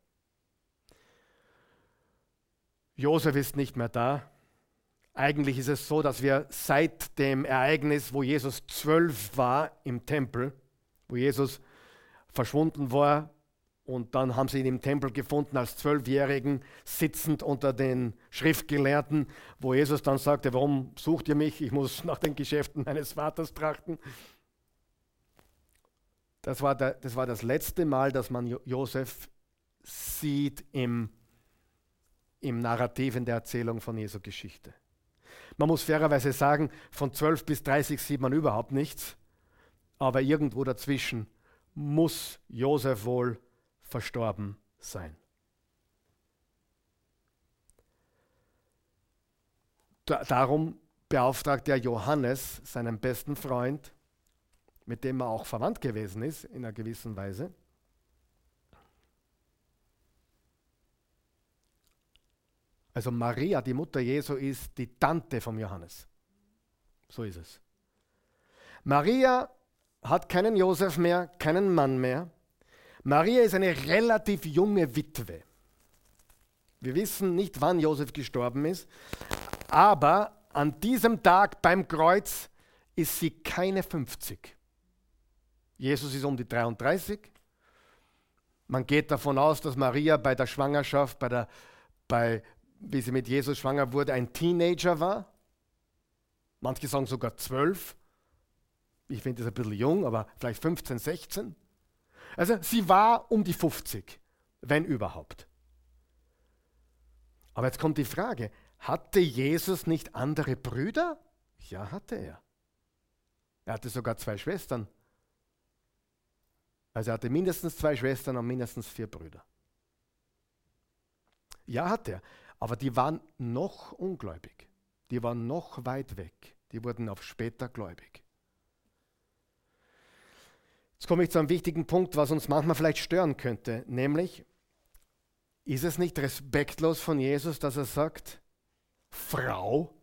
Josef ist nicht mehr da. Eigentlich ist es so, dass wir seit dem Ereignis, wo Jesus zwölf war im Tempel, wo Jesus verschwunden war und dann haben sie ihn im Tempel gefunden als Zwölfjährigen, sitzend unter den Schriftgelehrten, wo Jesus dann sagte, warum sucht ihr mich? Ich muss nach den Geschäften meines Vaters trachten. Das war, der, das war das letzte Mal, dass man Josef sieht im, im Narrativ in der Erzählung von Jesu Geschichte. Man muss fairerweise sagen, von 12 bis 30 sieht man überhaupt nichts, aber irgendwo dazwischen muss Josef wohl verstorben sein. Da, darum beauftragt er Johannes, seinen besten Freund, mit dem er auch verwandt gewesen ist in einer gewissen Weise. Also Maria, die Mutter Jesu, ist die Tante vom Johannes. So ist es. Maria hat keinen Josef mehr, keinen Mann mehr. Maria ist eine relativ junge Witwe. Wir wissen nicht, wann Josef gestorben ist, aber an diesem Tag beim Kreuz ist sie keine 50. Jesus ist um die 33. Man geht davon aus, dass Maria bei der Schwangerschaft, bei der, bei, wie sie mit Jesus schwanger wurde, ein Teenager war. Manche sagen sogar zwölf. Ich finde das ein bisschen jung, aber vielleicht 15, 16. Also sie war um die 50, wenn überhaupt. Aber jetzt kommt die Frage, hatte Jesus nicht andere Brüder? Ja, hatte er. Er hatte sogar zwei Schwestern. Also er hatte mindestens zwei Schwestern und mindestens vier Brüder. Ja, hat er. Aber die waren noch ungläubig. Die waren noch weit weg. Die wurden auf später gläubig. Jetzt komme ich zu einem wichtigen Punkt, was uns manchmal vielleicht stören könnte, nämlich, ist es nicht respektlos von Jesus, dass er sagt, Frau?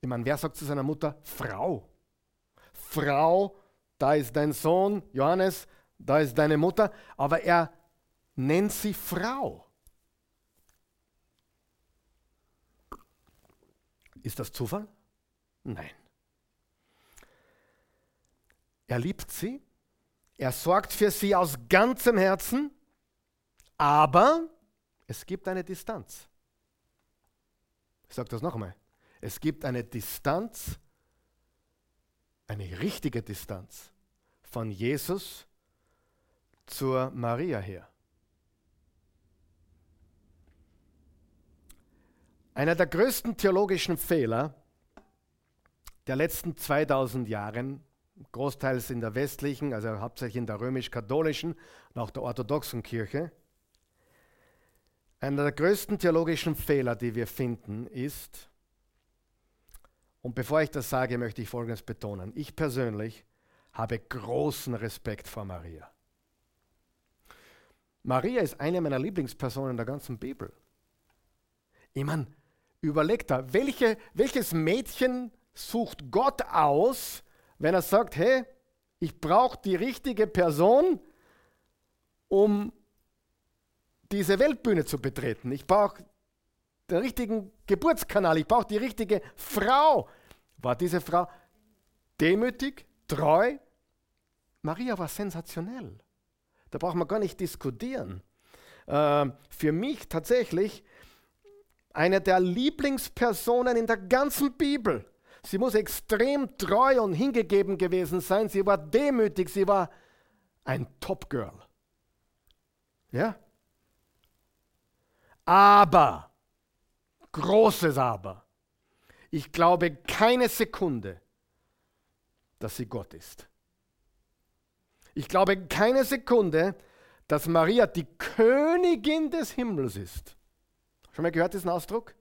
Ich meine, wer sagt zu seiner Mutter, Frau? Frau da ist dein Sohn, Johannes, da ist deine Mutter, aber er nennt sie Frau. Ist das Zufall? Nein. Er liebt sie, er sorgt für sie aus ganzem Herzen, aber es gibt eine Distanz. Ich sage das noch einmal. Es gibt eine Distanz, eine richtige Distanz von Jesus zur Maria her. Einer der größten theologischen Fehler der letzten 2000 Jahre, großteils in der westlichen, also hauptsächlich in der römisch-katholischen und auch der orthodoxen Kirche, einer der größten theologischen Fehler, die wir finden, ist, und bevor ich das sage, möchte ich Folgendes betonen. Ich persönlich habe großen Respekt vor Maria. Maria ist eine meiner Lieblingspersonen der ganzen Bibel. Ich meine, überlegt da, welche, welches Mädchen sucht Gott aus, wenn er sagt, hey, ich brauche die richtige Person, um diese Weltbühne zu betreten. Ich brauche den richtigen Geburtskanal, ich brauche die richtige Frau. War diese Frau demütig, treu? Maria war sensationell. Da braucht man gar nicht diskutieren. Äh, für mich tatsächlich eine der Lieblingspersonen in der ganzen Bibel. Sie muss extrem treu und hingegeben gewesen sein. Sie war demütig. Sie war ein Top-Girl. Ja? Aber, großes Aber, ich glaube keine Sekunde, dass sie Gott ist. Ich glaube keine Sekunde, dass Maria die Königin des Himmels ist. Schon mal gehört diesen Ausdruck?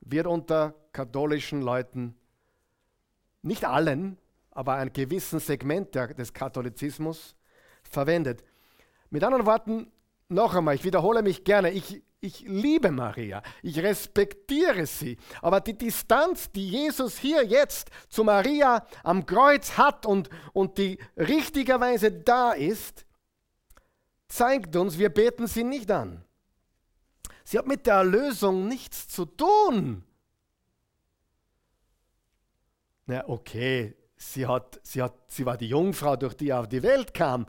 Wird unter katholischen Leuten, nicht allen, aber einem gewissen Segment des Katholizismus verwendet. Mit anderen Worten, noch einmal, ich wiederhole mich gerne, ich, ich liebe Maria, ich respektiere sie, aber die Distanz, die Jesus hier jetzt zu Maria am Kreuz hat und, und die richtigerweise da ist, zeigt uns, wir beten sie nicht an. Sie hat mit der Erlösung nichts zu tun. Na okay, sie, hat, sie, hat, sie war die Jungfrau, durch die er auf die Welt kam,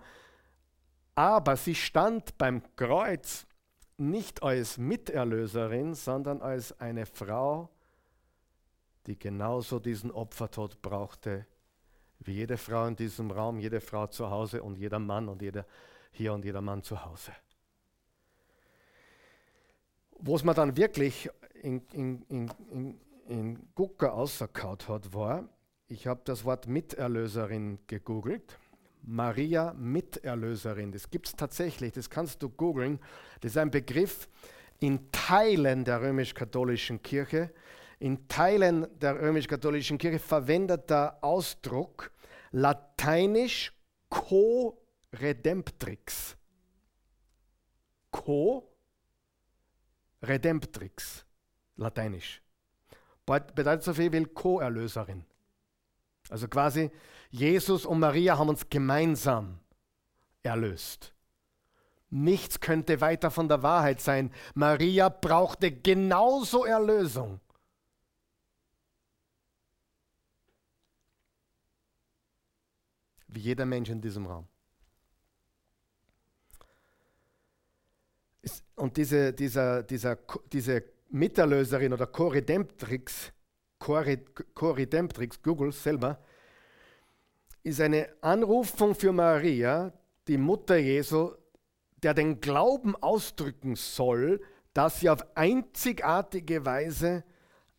aber sie stand beim Kreuz nicht als Miterlöserin, sondern als eine Frau, die genauso diesen Opfertod brauchte, wie jede Frau in diesem Raum, jede Frau zu Hause und jeder Mann und jeder hier und jeder Mann zu Hause. Was man dann wirklich in, in, in, in, in Gucker ausgekaut hat, war, ich habe das Wort Miterlöserin gegoogelt. Maria Miterlöserin, das gibt es tatsächlich, das kannst du googeln. Das ist ein Begriff in Teilen der römisch-katholischen Kirche. In Teilen der römisch-katholischen Kirche verwendet der Ausdruck lateinisch co-redemptrix. Co Redemptrix, lateinisch. Bedeutet so viel wie Co-Erlöserin. Also quasi, Jesus und Maria haben uns gemeinsam erlöst. Nichts könnte weiter von der Wahrheit sein. Maria brauchte genauso Erlösung. Wie jeder Mensch in diesem Raum. Und diese, dieser, dieser, diese Miterlöserin oder Co-Redemptrix, Co-Redemptrix, Google selber, ist eine Anrufung für Maria, die Mutter Jesu, der den Glauben ausdrücken soll, dass sie auf einzigartige Weise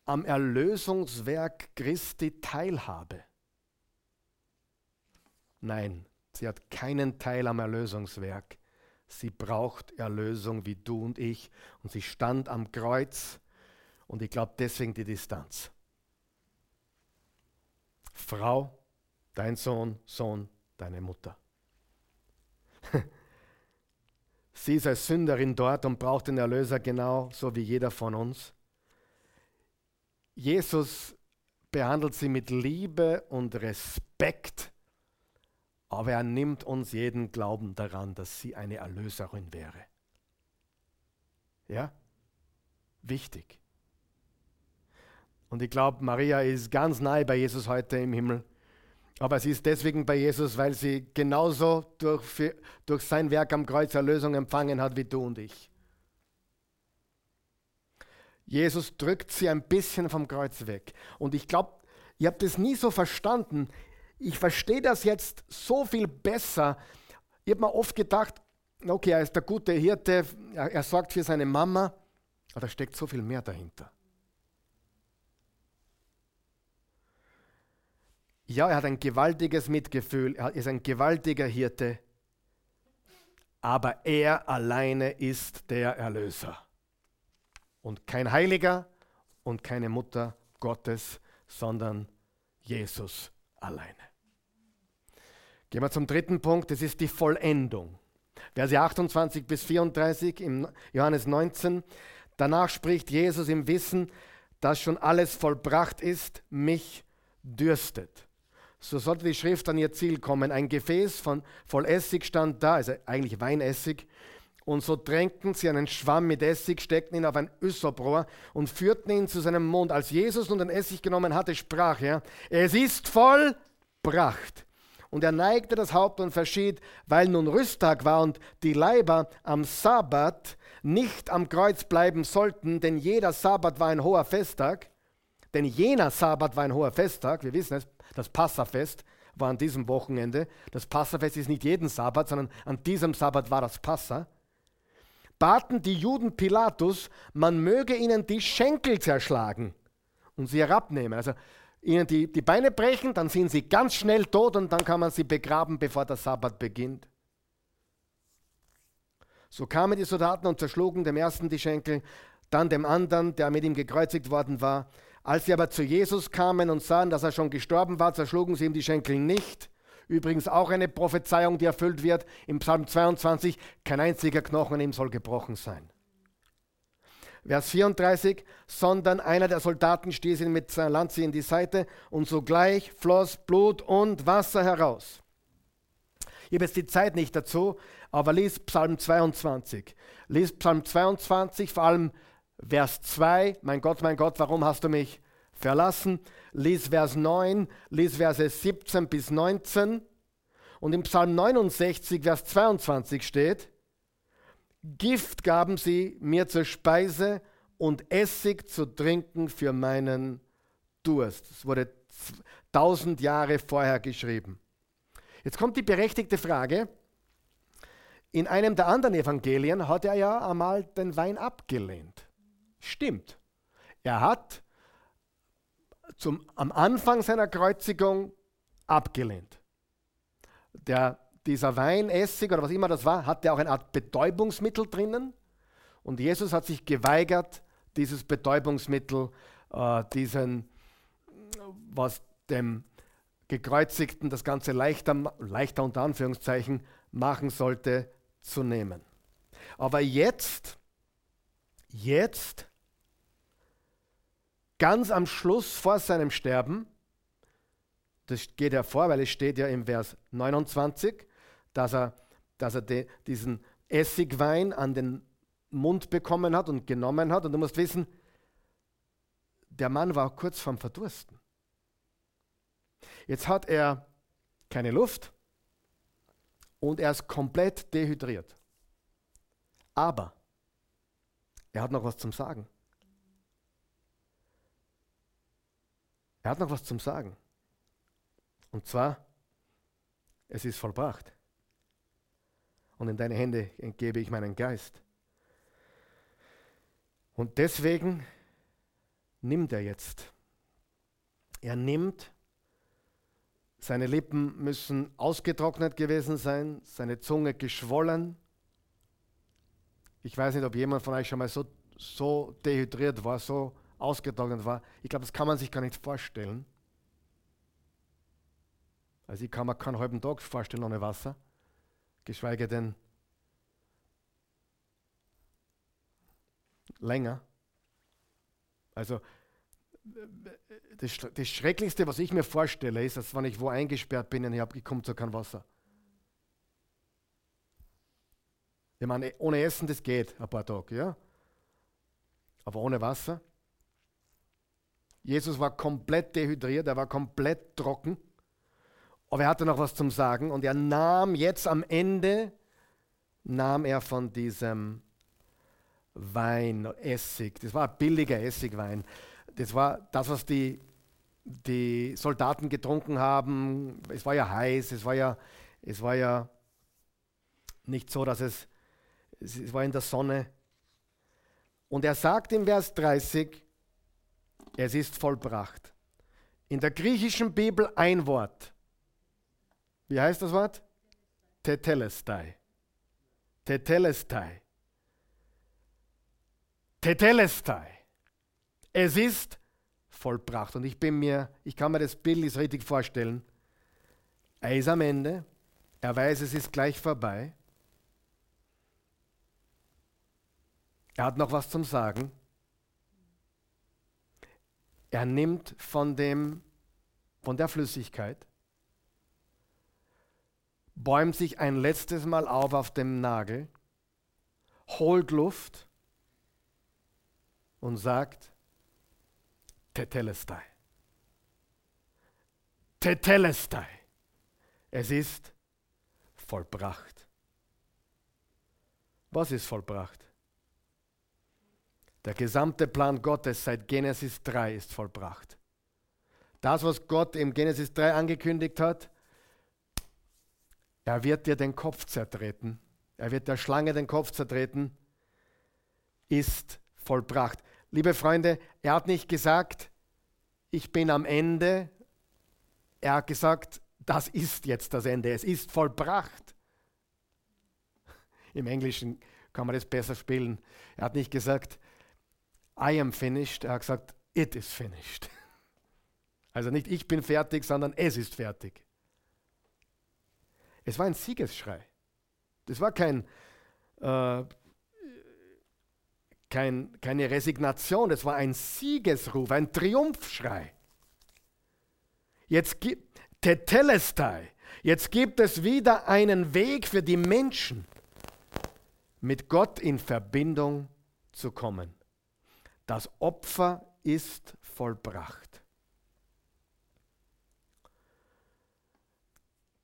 am Erlösungswerk Christi teilhabe. Nein, sie hat keinen Teil am Erlösungswerk. Sie braucht Erlösung wie du und ich. Und sie stand am Kreuz und ich glaube deswegen die Distanz. Frau, dein Sohn, Sohn, deine Mutter. Sie ist als Sünderin dort und braucht den Erlöser genauso wie jeder von uns. Jesus behandelt sie mit Liebe und Respekt aber er nimmt uns jeden Glauben daran, dass sie eine Erlöserin wäre. Ja? Wichtig. Und ich glaube, Maria ist ganz nahe bei Jesus heute im Himmel. Aber sie ist deswegen bei Jesus, weil sie genauso durch, durch sein Werk am Kreuz Erlösung empfangen hat wie du und ich. Jesus drückt sie ein bisschen vom Kreuz weg. Und ich glaube, ihr habt das nie so verstanden. Ich verstehe das jetzt so viel besser. Ich habe mir oft gedacht, okay, er ist der gute Hirte, er, er sorgt für seine Mama, aber da steckt so viel mehr dahinter. Ja, er hat ein gewaltiges Mitgefühl, er ist ein gewaltiger Hirte, aber er alleine ist der Erlöser. Und kein Heiliger und keine Mutter Gottes, sondern Jesus alleine. Gehen wir zum dritten Punkt, das ist die Vollendung. Verse 28 bis 34 im Johannes 19. Danach spricht Jesus im Wissen, dass schon alles vollbracht ist, mich dürstet. So sollte die Schrift an ihr Ziel kommen. Ein Gefäß von voll Essig stand da, also eigentlich Weinessig. Und so drängten sie einen Schwamm mit Essig, steckten ihn auf ein Yssoprohr und führten ihn zu seinem Mund. Als Jesus nun den Essig genommen hatte, sprach er, es ist vollbracht. Und er neigte das Haupt und verschied, weil nun Rüsttag war und die Leiber am Sabbat nicht am Kreuz bleiben sollten, denn jeder Sabbat war ein hoher Festtag. Denn jener Sabbat war ein hoher Festtag, wir wissen es, das Passafest war an diesem Wochenende. Das Passafest ist nicht jeden Sabbat, sondern an diesem Sabbat war das Passa. Baten die Juden Pilatus, man möge ihnen die Schenkel zerschlagen und sie herabnehmen. Also ihnen die, die Beine brechen, dann sind sie ganz schnell tot und dann kann man sie begraben, bevor der Sabbat beginnt. So kamen die Soldaten und zerschlugen dem ersten die Schenkel, dann dem anderen, der mit ihm gekreuzigt worden war. Als sie aber zu Jesus kamen und sahen, dass er schon gestorben war, zerschlugen sie ihm die Schenkel nicht. Übrigens auch eine Prophezeiung, die erfüllt wird im Psalm 22, kein einziger Knochen in ihm soll gebrochen sein. Vers 34, sondern einer der Soldaten stieß ihn mit seiner Lanze in die Seite und sogleich floss Blut und Wasser heraus. Ich habe jetzt die Zeit nicht dazu, aber lies Psalm 22. Lies Psalm 22, vor allem Vers 2, mein Gott, mein Gott, warum hast du mich verlassen? Lies Vers 9, lies Verse 17 bis 19. Und im Psalm 69, Vers 22 steht, Gift gaben sie mir zur Speise und Essig zu trinken für meinen Durst. Das wurde tausend Jahre vorher geschrieben. Jetzt kommt die berechtigte Frage. In einem der anderen Evangelien hat er ja einmal den Wein abgelehnt. Stimmt. Er hat zum, am Anfang seiner Kreuzigung abgelehnt. Der, dieser Wein, Essig oder was immer das war, hatte auch eine Art Betäubungsmittel drinnen. Und Jesus hat sich geweigert, dieses Betäubungsmittel, äh, diesen, was dem Gekreuzigten das Ganze leichter, leichter unter Anführungszeichen machen sollte, zu nehmen. Aber jetzt, jetzt ganz am Schluss vor seinem Sterben, das geht hervor, weil es steht ja im Vers 29, dass er, dass er de, diesen Essigwein an den Mund bekommen hat und genommen hat. Und du musst wissen, der Mann war kurz vorm Verdursten. Jetzt hat er keine Luft und er ist komplett dehydriert. Aber er hat noch was zum Sagen. Er hat noch was zum Sagen. Und zwar, es ist vollbracht. Und in deine Hände entgebe ich meinen Geist. Und deswegen nimmt er jetzt. Er nimmt, seine Lippen müssen ausgetrocknet gewesen sein, seine Zunge geschwollen. Ich weiß nicht, ob jemand von euch schon mal so, so dehydriert war, so ausgetrocknet war. Ich glaube, das kann man sich gar nicht vorstellen. Also ich kann mir keinen halben Tag vorstellen ohne Wasser, geschweige denn länger. Also das, Schrecklichste, was ich mir vorstelle, ist, dass wenn ich wo eingesperrt bin und ich, habe, ich komme zu kein Wasser. Ich meine, ohne Essen, das geht ein paar Tage, ja. Aber ohne Wasser, Jesus war komplett dehydriert, er war komplett trocken, aber er hatte noch was zum Sagen und er nahm jetzt am Ende, nahm er von diesem Wein, Essig. Das war billiger Essigwein. Das war das, was die, die Soldaten getrunken haben. Es war ja heiß, es war ja, es war ja nicht so, dass es, es war in der Sonne. Und er sagt im Vers 30, es ist vollbracht. In der griechischen Bibel ein Wort. Wie heißt das Wort? Tetelestai. Tetelestai. Tetelestai. Es ist vollbracht. Und ich bin mir, ich kann mir das Bild richtig vorstellen. Er ist am Ende. Er weiß, es ist gleich vorbei. Er hat noch was zum Sagen. Er nimmt von, dem, von der Flüssigkeit, bäumt sich ein letztes Mal auf auf dem Nagel, holt Luft und sagt, Tetelestai. Tetelestai. Es ist vollbracht. Was ist vollbracht? Der gesamte Plan Gottes seit Genesis 3 ist vollbracht. Das, was Gott im Genesis 3 angekündigt hat, er wird dir den Kopf zertreten, er wird der Schlange den Kopf zertreten, ist vollbracht. Liebe Freunde, er hat nicht gesagt, ich bin am Ende. Er hat gesagt, das ist jetzt das Ende, es ist vollbracht. Im Englischen kann man das besser spielen. Er hat nicht gesagt, I am finished. Er hat gesagt, it is finished. Also nicht ich bin fertig, sondern es ist fertig. Es war ein Siegesschrei. Das war kein, äh, kein, keine Resignation, das war ein Siegesruf, ein Triumphschrei. Jetzt gibt Tetelestai. Jetzt gibt es wieder einen Weg für die Menschen, mit Gott in Verbindung zu kommen. Das Opfer ist vollbracht.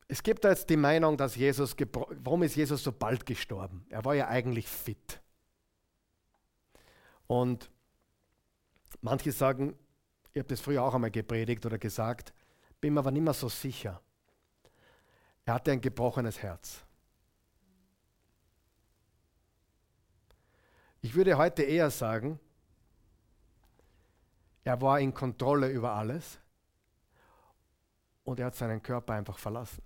Es gibt jetzt die Meinung, dass Jesus, warum ist Jesus so bald gestorben? Er war ja eigentlich fit. Und manche sagen, ich habe das früher auch einmal gepredigt oder gesagt, bin mir aber nicht mehr so sicher. Er hatte ein gebrochenes Herz. Ich würde heute eher sagen, er war in Kontrolle über alles und er hat seinen Körper einfach verlassen.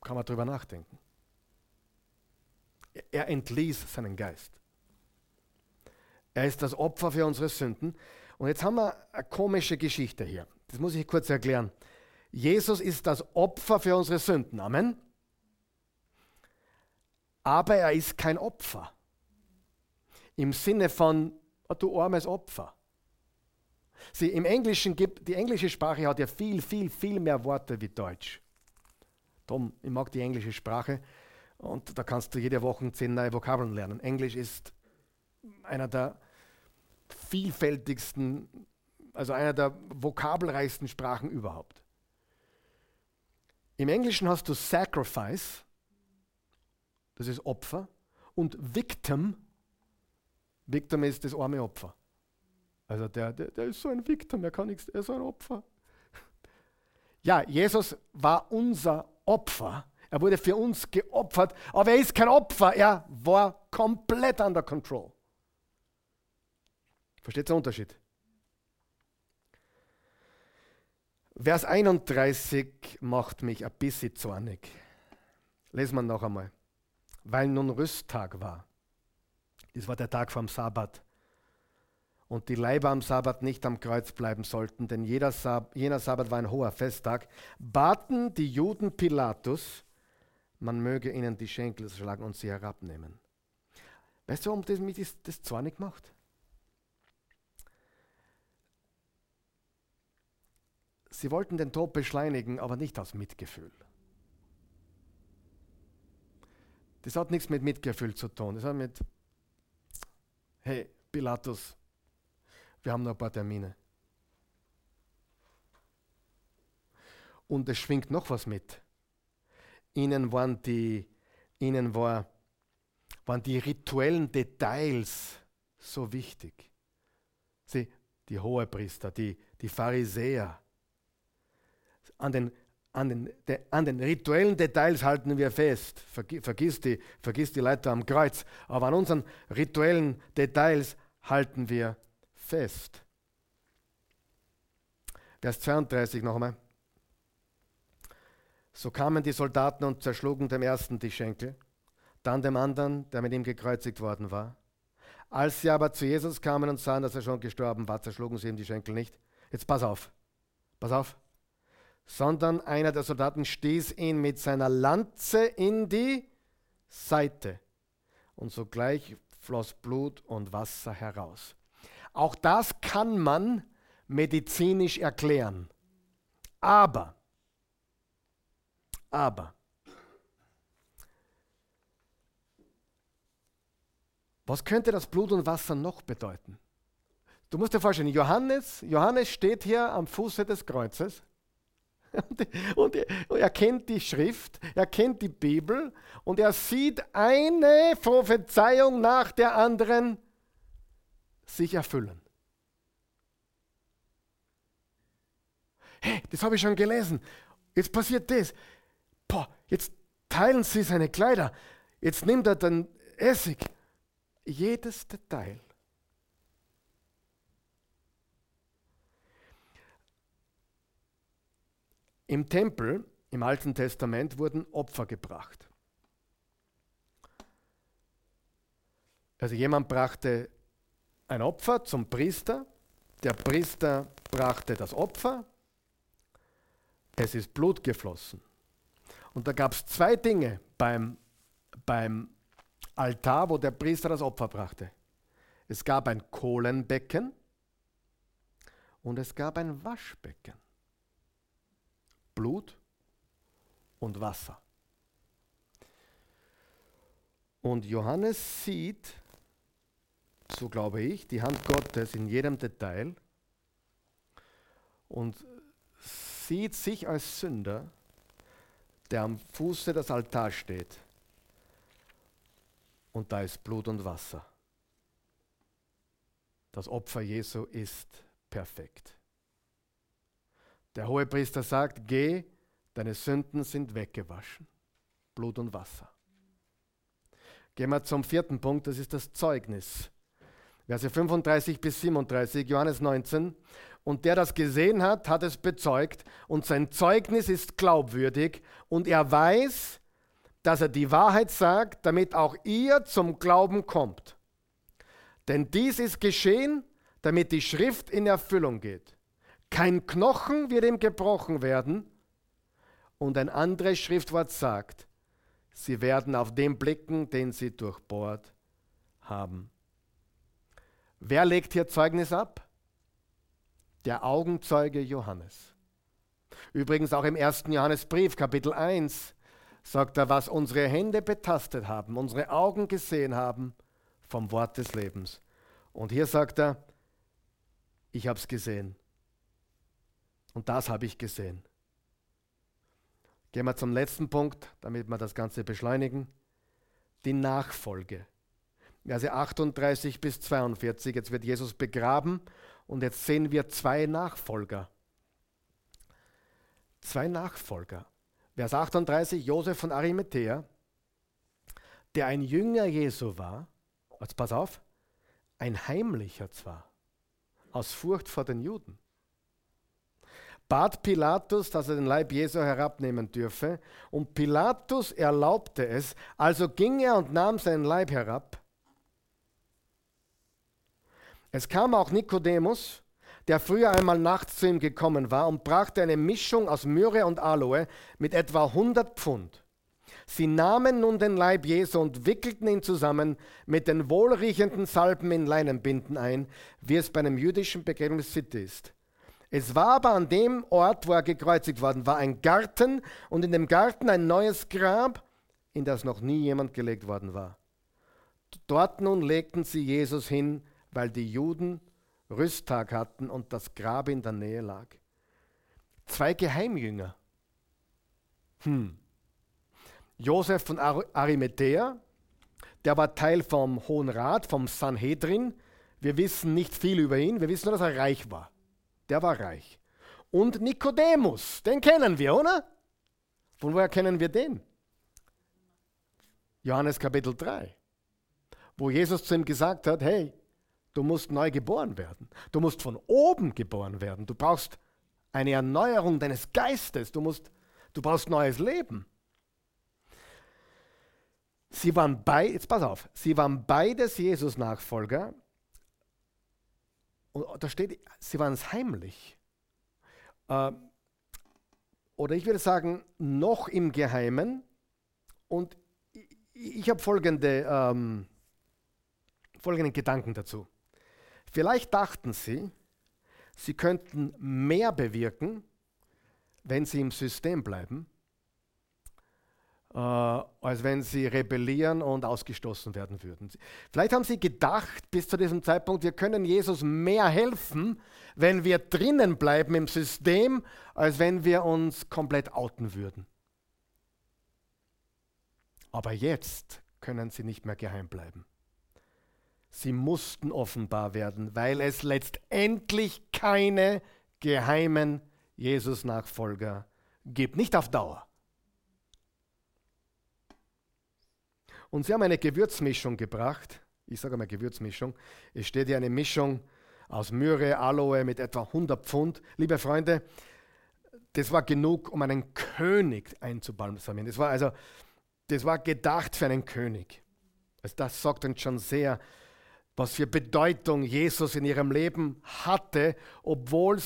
Kann man darüber nachdenken. Er entließ seinen Geist. Er ist das Opfer für unsere Sünden. Und jetzt haben wir eine komische Geschichte hier. Das muss ich kurz erklären. Jesus ist das Opfer für unsere Sünden. Amen. Aber er ist kein Opfer im Sinne von, oh, du armes Opfer. Sie, im Englischen gibt, die englische Sprache hat ja viel, viel, viel mehr Worte wie Deutsch. Tom, ich mag die englische Sprache und da kannst du jede Woche zehn neue Vokabeln lernen. Englisch ist einer der vielfältigsten, also einer der vokabelreichsten Sprachen überhaupt. Im Englischen hast du Sacrifice, das ist Opfer, und Victim, Victim ist das arme Opfer. Also der, der, der ist so ein Victim, er kann nichts, er ist so ein Opfer. Ja, Jesus war unser Opfer. Er wurde für uns geopfert, aber er ist kein Opfer, er war komplett under control. Versteht der Unterschied? Vers 31 macht mich ein bisschen zornig. Lesen wir noch einmal. Weil nun Rüsttag war das war der Tag vom Sabbat. Und die Leiber am Sabbat nicht am Kreuz bleiben sollten, denn jeder Sab jener Sabbat war ein hoher Festtag, baten die Juden Pilatus, man möge ihnen die Schenkel schlagen und sie herabnehmen. Weißt du, warum das mich das, das zornig macht? Sie wollten den Tod beschleunigen, aber nicht aus Mitgefühl. Das hat nichts mit Mitgefühl zu tun. Das hat mit hey Pilatus, wir haben noch ein paar Termine. Und es schwingt noch was mit. Ihnen waren die, ihnen war, waren die rituellen Details so wichtig. Sie, die Hohepriester, die, die Pharisäer, an den, an, den, de, an den rituellen Details halten wir fest. Vergiss, die, vergiss die Leiter am Kreuz, aber an unseren rituellen Details halten wir fest. Vers 32 nochmal. So kamen die Soldaten und zerschlugen dem ersten die Schenkel, dann dem anderen, der mit ihm gekreuzigt worden war. Als sie aber zu Jesus kamen und sahen, dass er schon gestorben war, zerschlugen sie ihm die Schenkel nicht. Jetzt pass auf, pass auf. Sondern einer der Soldaten stieß ihn mit seiner Lanze in die Seite. Und sogleich floss Blut und Wasser heraus. Auch das kann man medizinisch erklären. Aber aber was könnte das Blut und Wasser noch bedeuten? Du musst dir vorstellen, Johannes, Johannes steht hier am Fuße des Kreuzes und, er kennt die Schrift, er kennt die Bibel und er sieht eine Prophezeiung nach der anderen sich erfüllen. Hey, das habe ich schon gelesen. Jetzt passiert das boah, jetzt teilen sie seine Kleider, jetzt nimmt er den Essig. Jedes Detail. Im Tempel, im Alten Testament, wurden Opfer gebracht. Also jemand brachte ein Opfer zum Priester, der Priester brachte das Opfer, es ist Blut geflossen. Und da gab es zwei Dinge beim, beim Altar, wo der Priester das Opfer brachte. Es gab ein Kohlenbecken und es gab ein Waschbecken. Blut und Wasser. Und Johannes sieht, so glaube ich, die Hand Gottes in jedem Detail und sieht sich als Sünder der am Fuße des Altars steht. Und da ist Blut und Wasser. Das Opfer Jesu ist perfekt. Der Hohepriester sagt, geh, deine Sünden sind weggewaschen. Blut und Wasser. Gehen wir zum vierten Punkt, das ist das Zeugnis. Verse 35 bis 37, Johannes 19. Und der das gesehen hat, hat es bezeugt und sein Zeugnis ist glaubwürdig und er weiß, dass er die Wahrheit sagt, damit auch ihr zum Glauben kommt. Denn dies ist geschehen, damit die Schrift in Erfüllung geht. Kein Knochen wird ihm gebrochen werden. Und ein anderes Schriftwort sagt, sie werden auf den blicken, den sie durchbohrt haben. Wer legt hier Zeugnis ab? Der Augenzeuge Johannes. Übrigens auch im ersten Johannesbrief, Kapitel 1, sagt er, was unsere Hände betastet haben, unsere Augen gesehen haben vom Wort des Lebens. Und hier sagt er, ich habe es gesehen. Und das habe ich gesehen. Gehen wir zum letzten Punkt, damit wir das Ganze beschleunigen. Die Nachfolge. Verse 38 bis 42. Jetzt wird Jesus begraben und jetzt sehen wir zwei Nachfolger. Zwei Nachfolger. Vers 38, Josef von Arimathea, der ein Jünger Jesu war, jetzt pass auf, ein heimlicher zwar, aus Furcht vor den Juden, bat Pilatus, dass er den Leib Jesu herabnehmen dürfe, und Pilatus erlaubte es, also ging er und nahm seinen Leib herab, es kam auch Nikodemus, der früher einmal nachts zu ihm gekommen war und brachte eine Mischung aus Myrrhe und Aloe mit etwa 100 Pfund. Sie nahmen nun den Leib Jesu und wickelten ihn zusammen mit den wohlriechenden Salben in Leinenbinden ein, wie es bei einem jüdischen Begräbnissitte ist. Es war aber an dem Ort, wo er gekreuzigt worden war, ein Garten und in dem Garten ein neues Grab, in das noch nie jemand gelegt worden war. Dort nun legten sie Jesus hin, weil die Juden Rüsttag hatten und das Grab in der Nähe lag. Zwei Geheimjünger. Hm. Josef von Arimathea, der war Teil vom Hohen Rat, vom Sanhedrin. Wir wissen nicht viel über ihn, wir wissen nur, dass er reich war. Der war reich. Und Nikodemus, den kennen wir, oder? Von woher kennen wir den? Johannes Kapitel 3, wo Jesus zu ihm gesagt hat, hey, du musst neu geboren werden. Du musst von oben geboren werden. Du brauchst eine Erneuerung deines Geistes. Du, musst, du brauchst neues Leben. Sie waren beide, jetzt pass auf, sie waren beides Jesus-Nachfolger. Und da steht, sie waren es heimlich. Äh, oder ich würde sagen, noch im Geheimen. Und ich, ich habe folgende, ähm, folgenden Gedanken dazu. Vielleicht dachten sie, sie könnten mehr bewirken, wenn sie im System bleiben, äh, als wenn sie rebellieren und ausgestoßen werden würden. Vielleicht haben sie gedacht bis zu diesem Zeitpunkt, wir können Jesus mehr helfen, wenn wir drinnen bleiben im System, als wenn wir uns komplett outen würden. Aber jetzt können sie nicht mehr geheim bleiben. Sie mussten offenbar werden, weil es letztendlich keine geheimen Jesus-Nachfolger gibt. Nicht auf Dauer. Und sie haben eine Gewürzmischung gebracht. Ich sage mal Gewürzmischung. Es steht hier eine Mischung aus Myrrhe, Aloe mit etwa 100 Pfund. Liebe Freunde, das war genug, um einen König einzubalsamieren. Das war also, das war gedacht für einen König. Also das sagt uns schon sehr, was für Bedeutung Jesus in ihrem Leben hatte, obwohl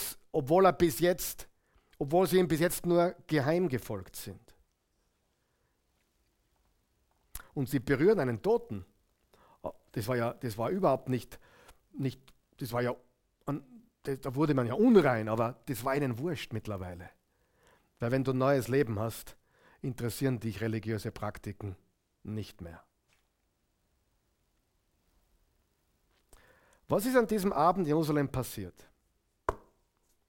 er bis jetzt, obwohl sie ihm bis jetzt nur geheim gefolgt sind. Und sie berühren einen Toten. Oh, das war ja, das war überhaupt nicht, nicht das war ja, da wurde man ja unrein, aber das war ihnen wurscht mittlerweile. Weil wenn du ein neues Leben hast, interessieren dich religiöse Praktiken nicht mehr. Was ist an diesem Abend in Jerusalem passiert?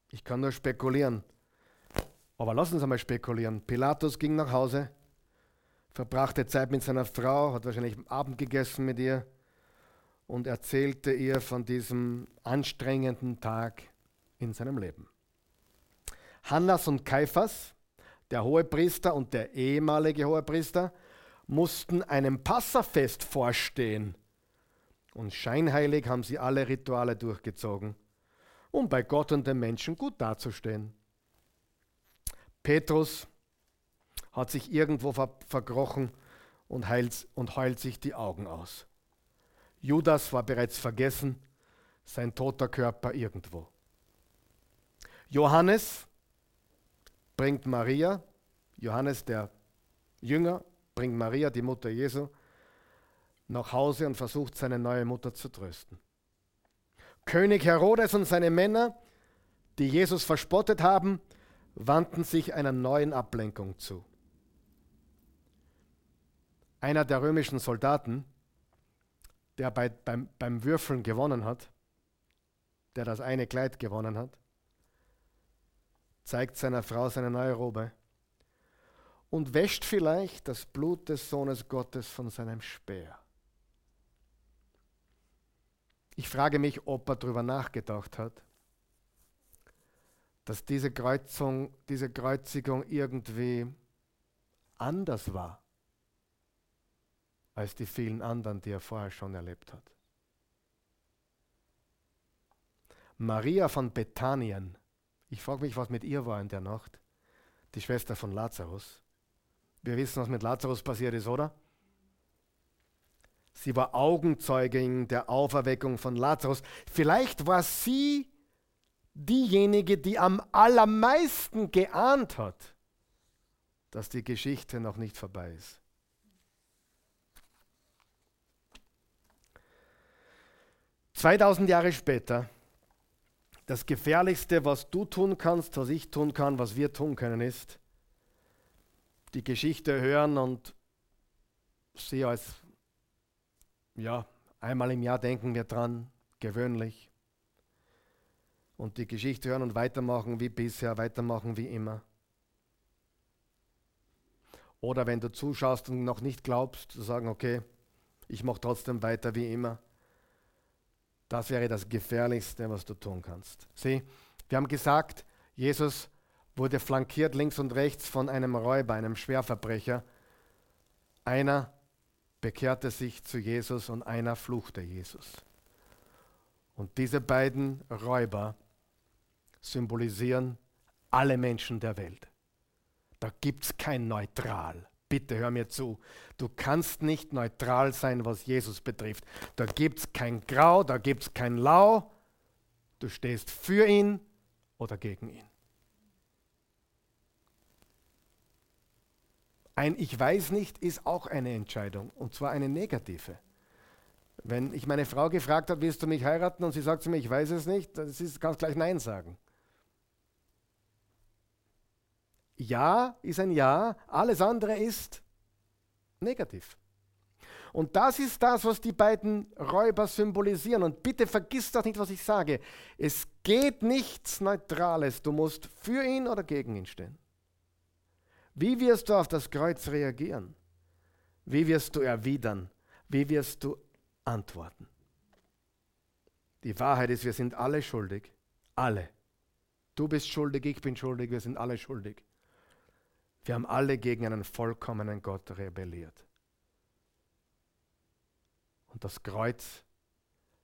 Ich kann nur spekulieren. Aber lassen Sie mal spekulieren. Pilatus ging nach Hause, verbrachte Zeit mit seiner Frau, hat wahrscheinlich Abend gegessen mit ihr und erzählte ihr von diesem anstrengenden Tag in seinem Leben. Hannas und Kaiphas, der Hohepriester und der ehemalige Hohepriester, mussten einem Passafest vorstehen. Und scheinheilig haben sie alle Rituale durchgezogen, um bei Gott und den Menschen gut dazustehen. Petrus hat sich irgendwo ver verkrochen und, heilt, und heult sich die Augen aus. Judas war bereits vergessen, sein toter Körper irgendwo. Johannes bringt Maria, Johannes der Jünger, bringt Maria, die Mutter Jesu, nach Hause und versucht seine neue Mutter zu trösten. König Herodes und seine Männer, die Jesus verspottet haben, wandten sich einer neuen Ablenkung zu einer der römischen Soldaten, der bei, beim, beim Würfeln gewonnen hat, der das eine Kleid gewonnen hat, zeigt seiner Frau seine neue Robe und wäscht vielleicht das Blut des Sohnes Gottes von seinem Speer. Ich frage mich, ob er darüber nachgedacht hat, dass diese, Kreuzung, diese Kreuzigung irgendwie anders war als die vielen anderen, die er vorher schon erlebt hat. Maria von Bethanien, ich frage mich, was mit ihr war in der Nacht, die Schwester von Lazarus. Wir wissen, was mit Lazarus passiert ist, oder? Sie war Augenzeugin der Auferweckung von Lazarus. Vielleicht war sie diejenige, die am allermeisten geahnt hat, dass die Geschichte noch nicht vorbei ist. 2000 Jahre später, das Gefährlichste, was du tun kannst, was ich tun kann, was wir tun können, ist, die Geschichte hören und sie als, ja, einmal im Jahr denken wir dran, gewöhnlich. Und die Geschichte hören und weitermachen wie bisher, weitermachen wie immer. Oder wenn du zuschaust und noch nicht glaubst, zu sagen, okay, ich mache trotzdem weiter wie immer. Das wäre das Gefährlichste, was du tun kannst. Sieh, wir haben gesagt, Jesus wurde flankiert links und rechts von einem Räuber, einem Schwerverbrecher. Einer bekehrte sich zu Jesus und einer fluchte Jesus. Und diese beiden Räuber symbolisieren alle Menschen der Welt. Da gibt es kein Neutral. Bitte hör mir zu. Du kannst nicht neutral sein, was Jesus betrifft. Da gibt es kein Grau, da gibt es kein Lau. Du stehst für ihn oder gegen ihn. Ein Ich weiß nicht ist auch eine Entscheidung und zwar eine negative. Wenn ich meine Frau gefragt habe, willst du mich heiraten und sie sagt zu mir, ich weiß es nicht, dann ist ganz gleich Nein sagen. Ja ist ein Ja, alles andere ist negativ. Und das ist das, was die beiden Räuber symbolisieren. Und bitte vergiss das nicht, was ich sage. Es geht nichts Neutrales. Du musst für ihn oder gegen ihn stehen. Wie wirst du auf das Kreuz reagieren? Wie wirst du erwidern? Wie wirst du antworten? Die Wahrheit ist, wir sind alle schuldig. Alle. Du bist schuldig, ich bin schuldig, wir sind alle schuldig. Wir haben alle gegen einen vollkommenen Gott rebelliert. Und das Kreuz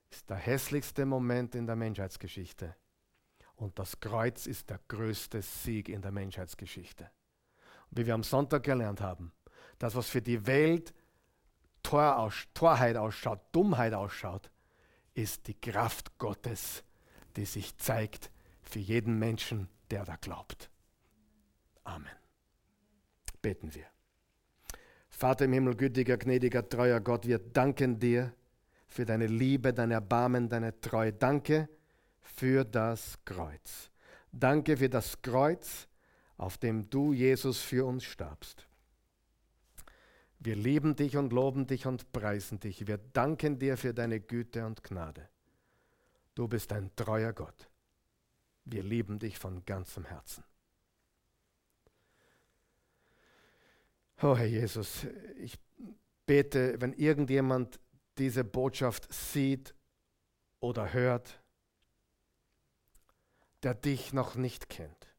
ist der hässlichste Moment in der Menschheitsgeschichte. Und das Kreuz ist der größte Sieg in der Menschheitsgeschichte wie wir am Sonntag gelernt haben, das, was für die Welt Tor aus, Torheit ausschaut, Dummheit ausschaut, ist die Kraft Gottes, die sich zeigt für jeden Menschen, der da glaubt. Amen. Beten wir. Vater im Himmel, gütiger, gnädiger, treuer Gott, wir danken dir für deine Liebe, dein Erbarmen, deine Treue. Danke für das Kreuz. Danke für das Kreuz, auf dem du, Jesus, für uns starbst. Wir lieben dich und loben dich und preisen dich. Wir danken dir für deine Güte und Gnade. Du bist ein treuer Gott. Wir lieben dich von ganzem Herzen. Oh Herr Jesus, ich bete, wenn irgendjemand diese Botschaft sieht oder hört, der dich noch nicht kennt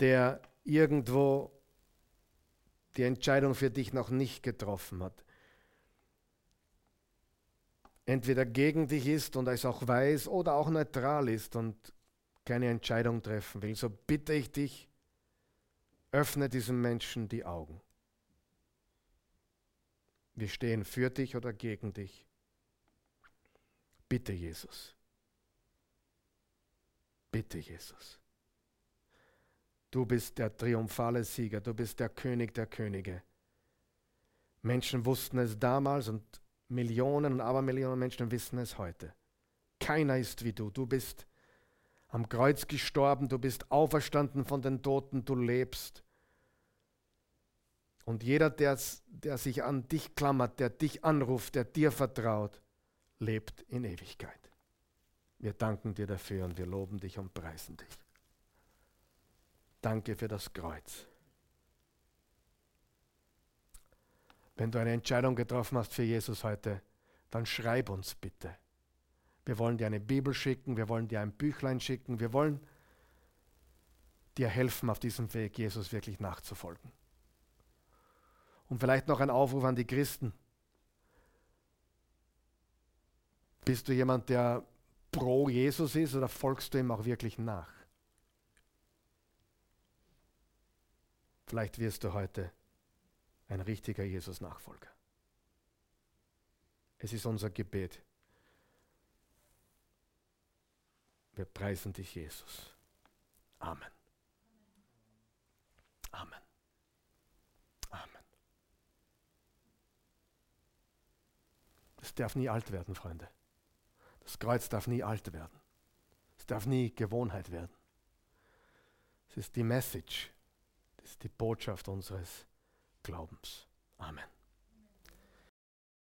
der irgendwo die Entscheidung für dich noch nicht getroffen hat. Entweder gegen dich ist und es auch weiß oder auch neutral ist und keine Entscheidung treffen will. So bitte ich dich, öffne diesem Menschen die Augen. Wir stehen für dich oder gegen dich. Bitte Jesus. Bitte Jesus. Du bist der triumphale Sieger, du bist der König der Könige. Menschen wussten es damals und Millionen und Abermillionen Menschen wissen es heute. Keiner ist wie du. Du bist am Kreuz gestorben, du bist auferstanden von den Toten, du lebst. Und jeder, der, der sich an dich klammert, der dich anruft, der dir vertraut, lebt in Ewigkeit. Wir danken dir dafür und wir loben dich und preisen dich. Danke für das Kreuz. Wenn du eine Entscheidung getroffen hast für Jesus heute, dann schreib uns bitte. Wir wollen dir eine Bibel schicken, wir wollen dir ein Büchlein schicken, wir wollen dir helfen, auf diesem Weg Jesus wirklich nachzufolgen. Und vielleicht noch ein Aufruf an die Christen. Bist du jemand, der pro Jesus ist oder folgst du ihm auch wirklich nach? Vielleicht wirst du heute ein richtiger Jesus-Nachfolger. Es ist unser Gebet. Wir preisen dich, Jesus. Amen. Amen. Darf nie alt werden, Freunde. Das Kreuz darf nie alt werden. Es darf nie Gewohnheit werden. Es ist die Message, das ist die Botschaft unseres Glaubens. Amen.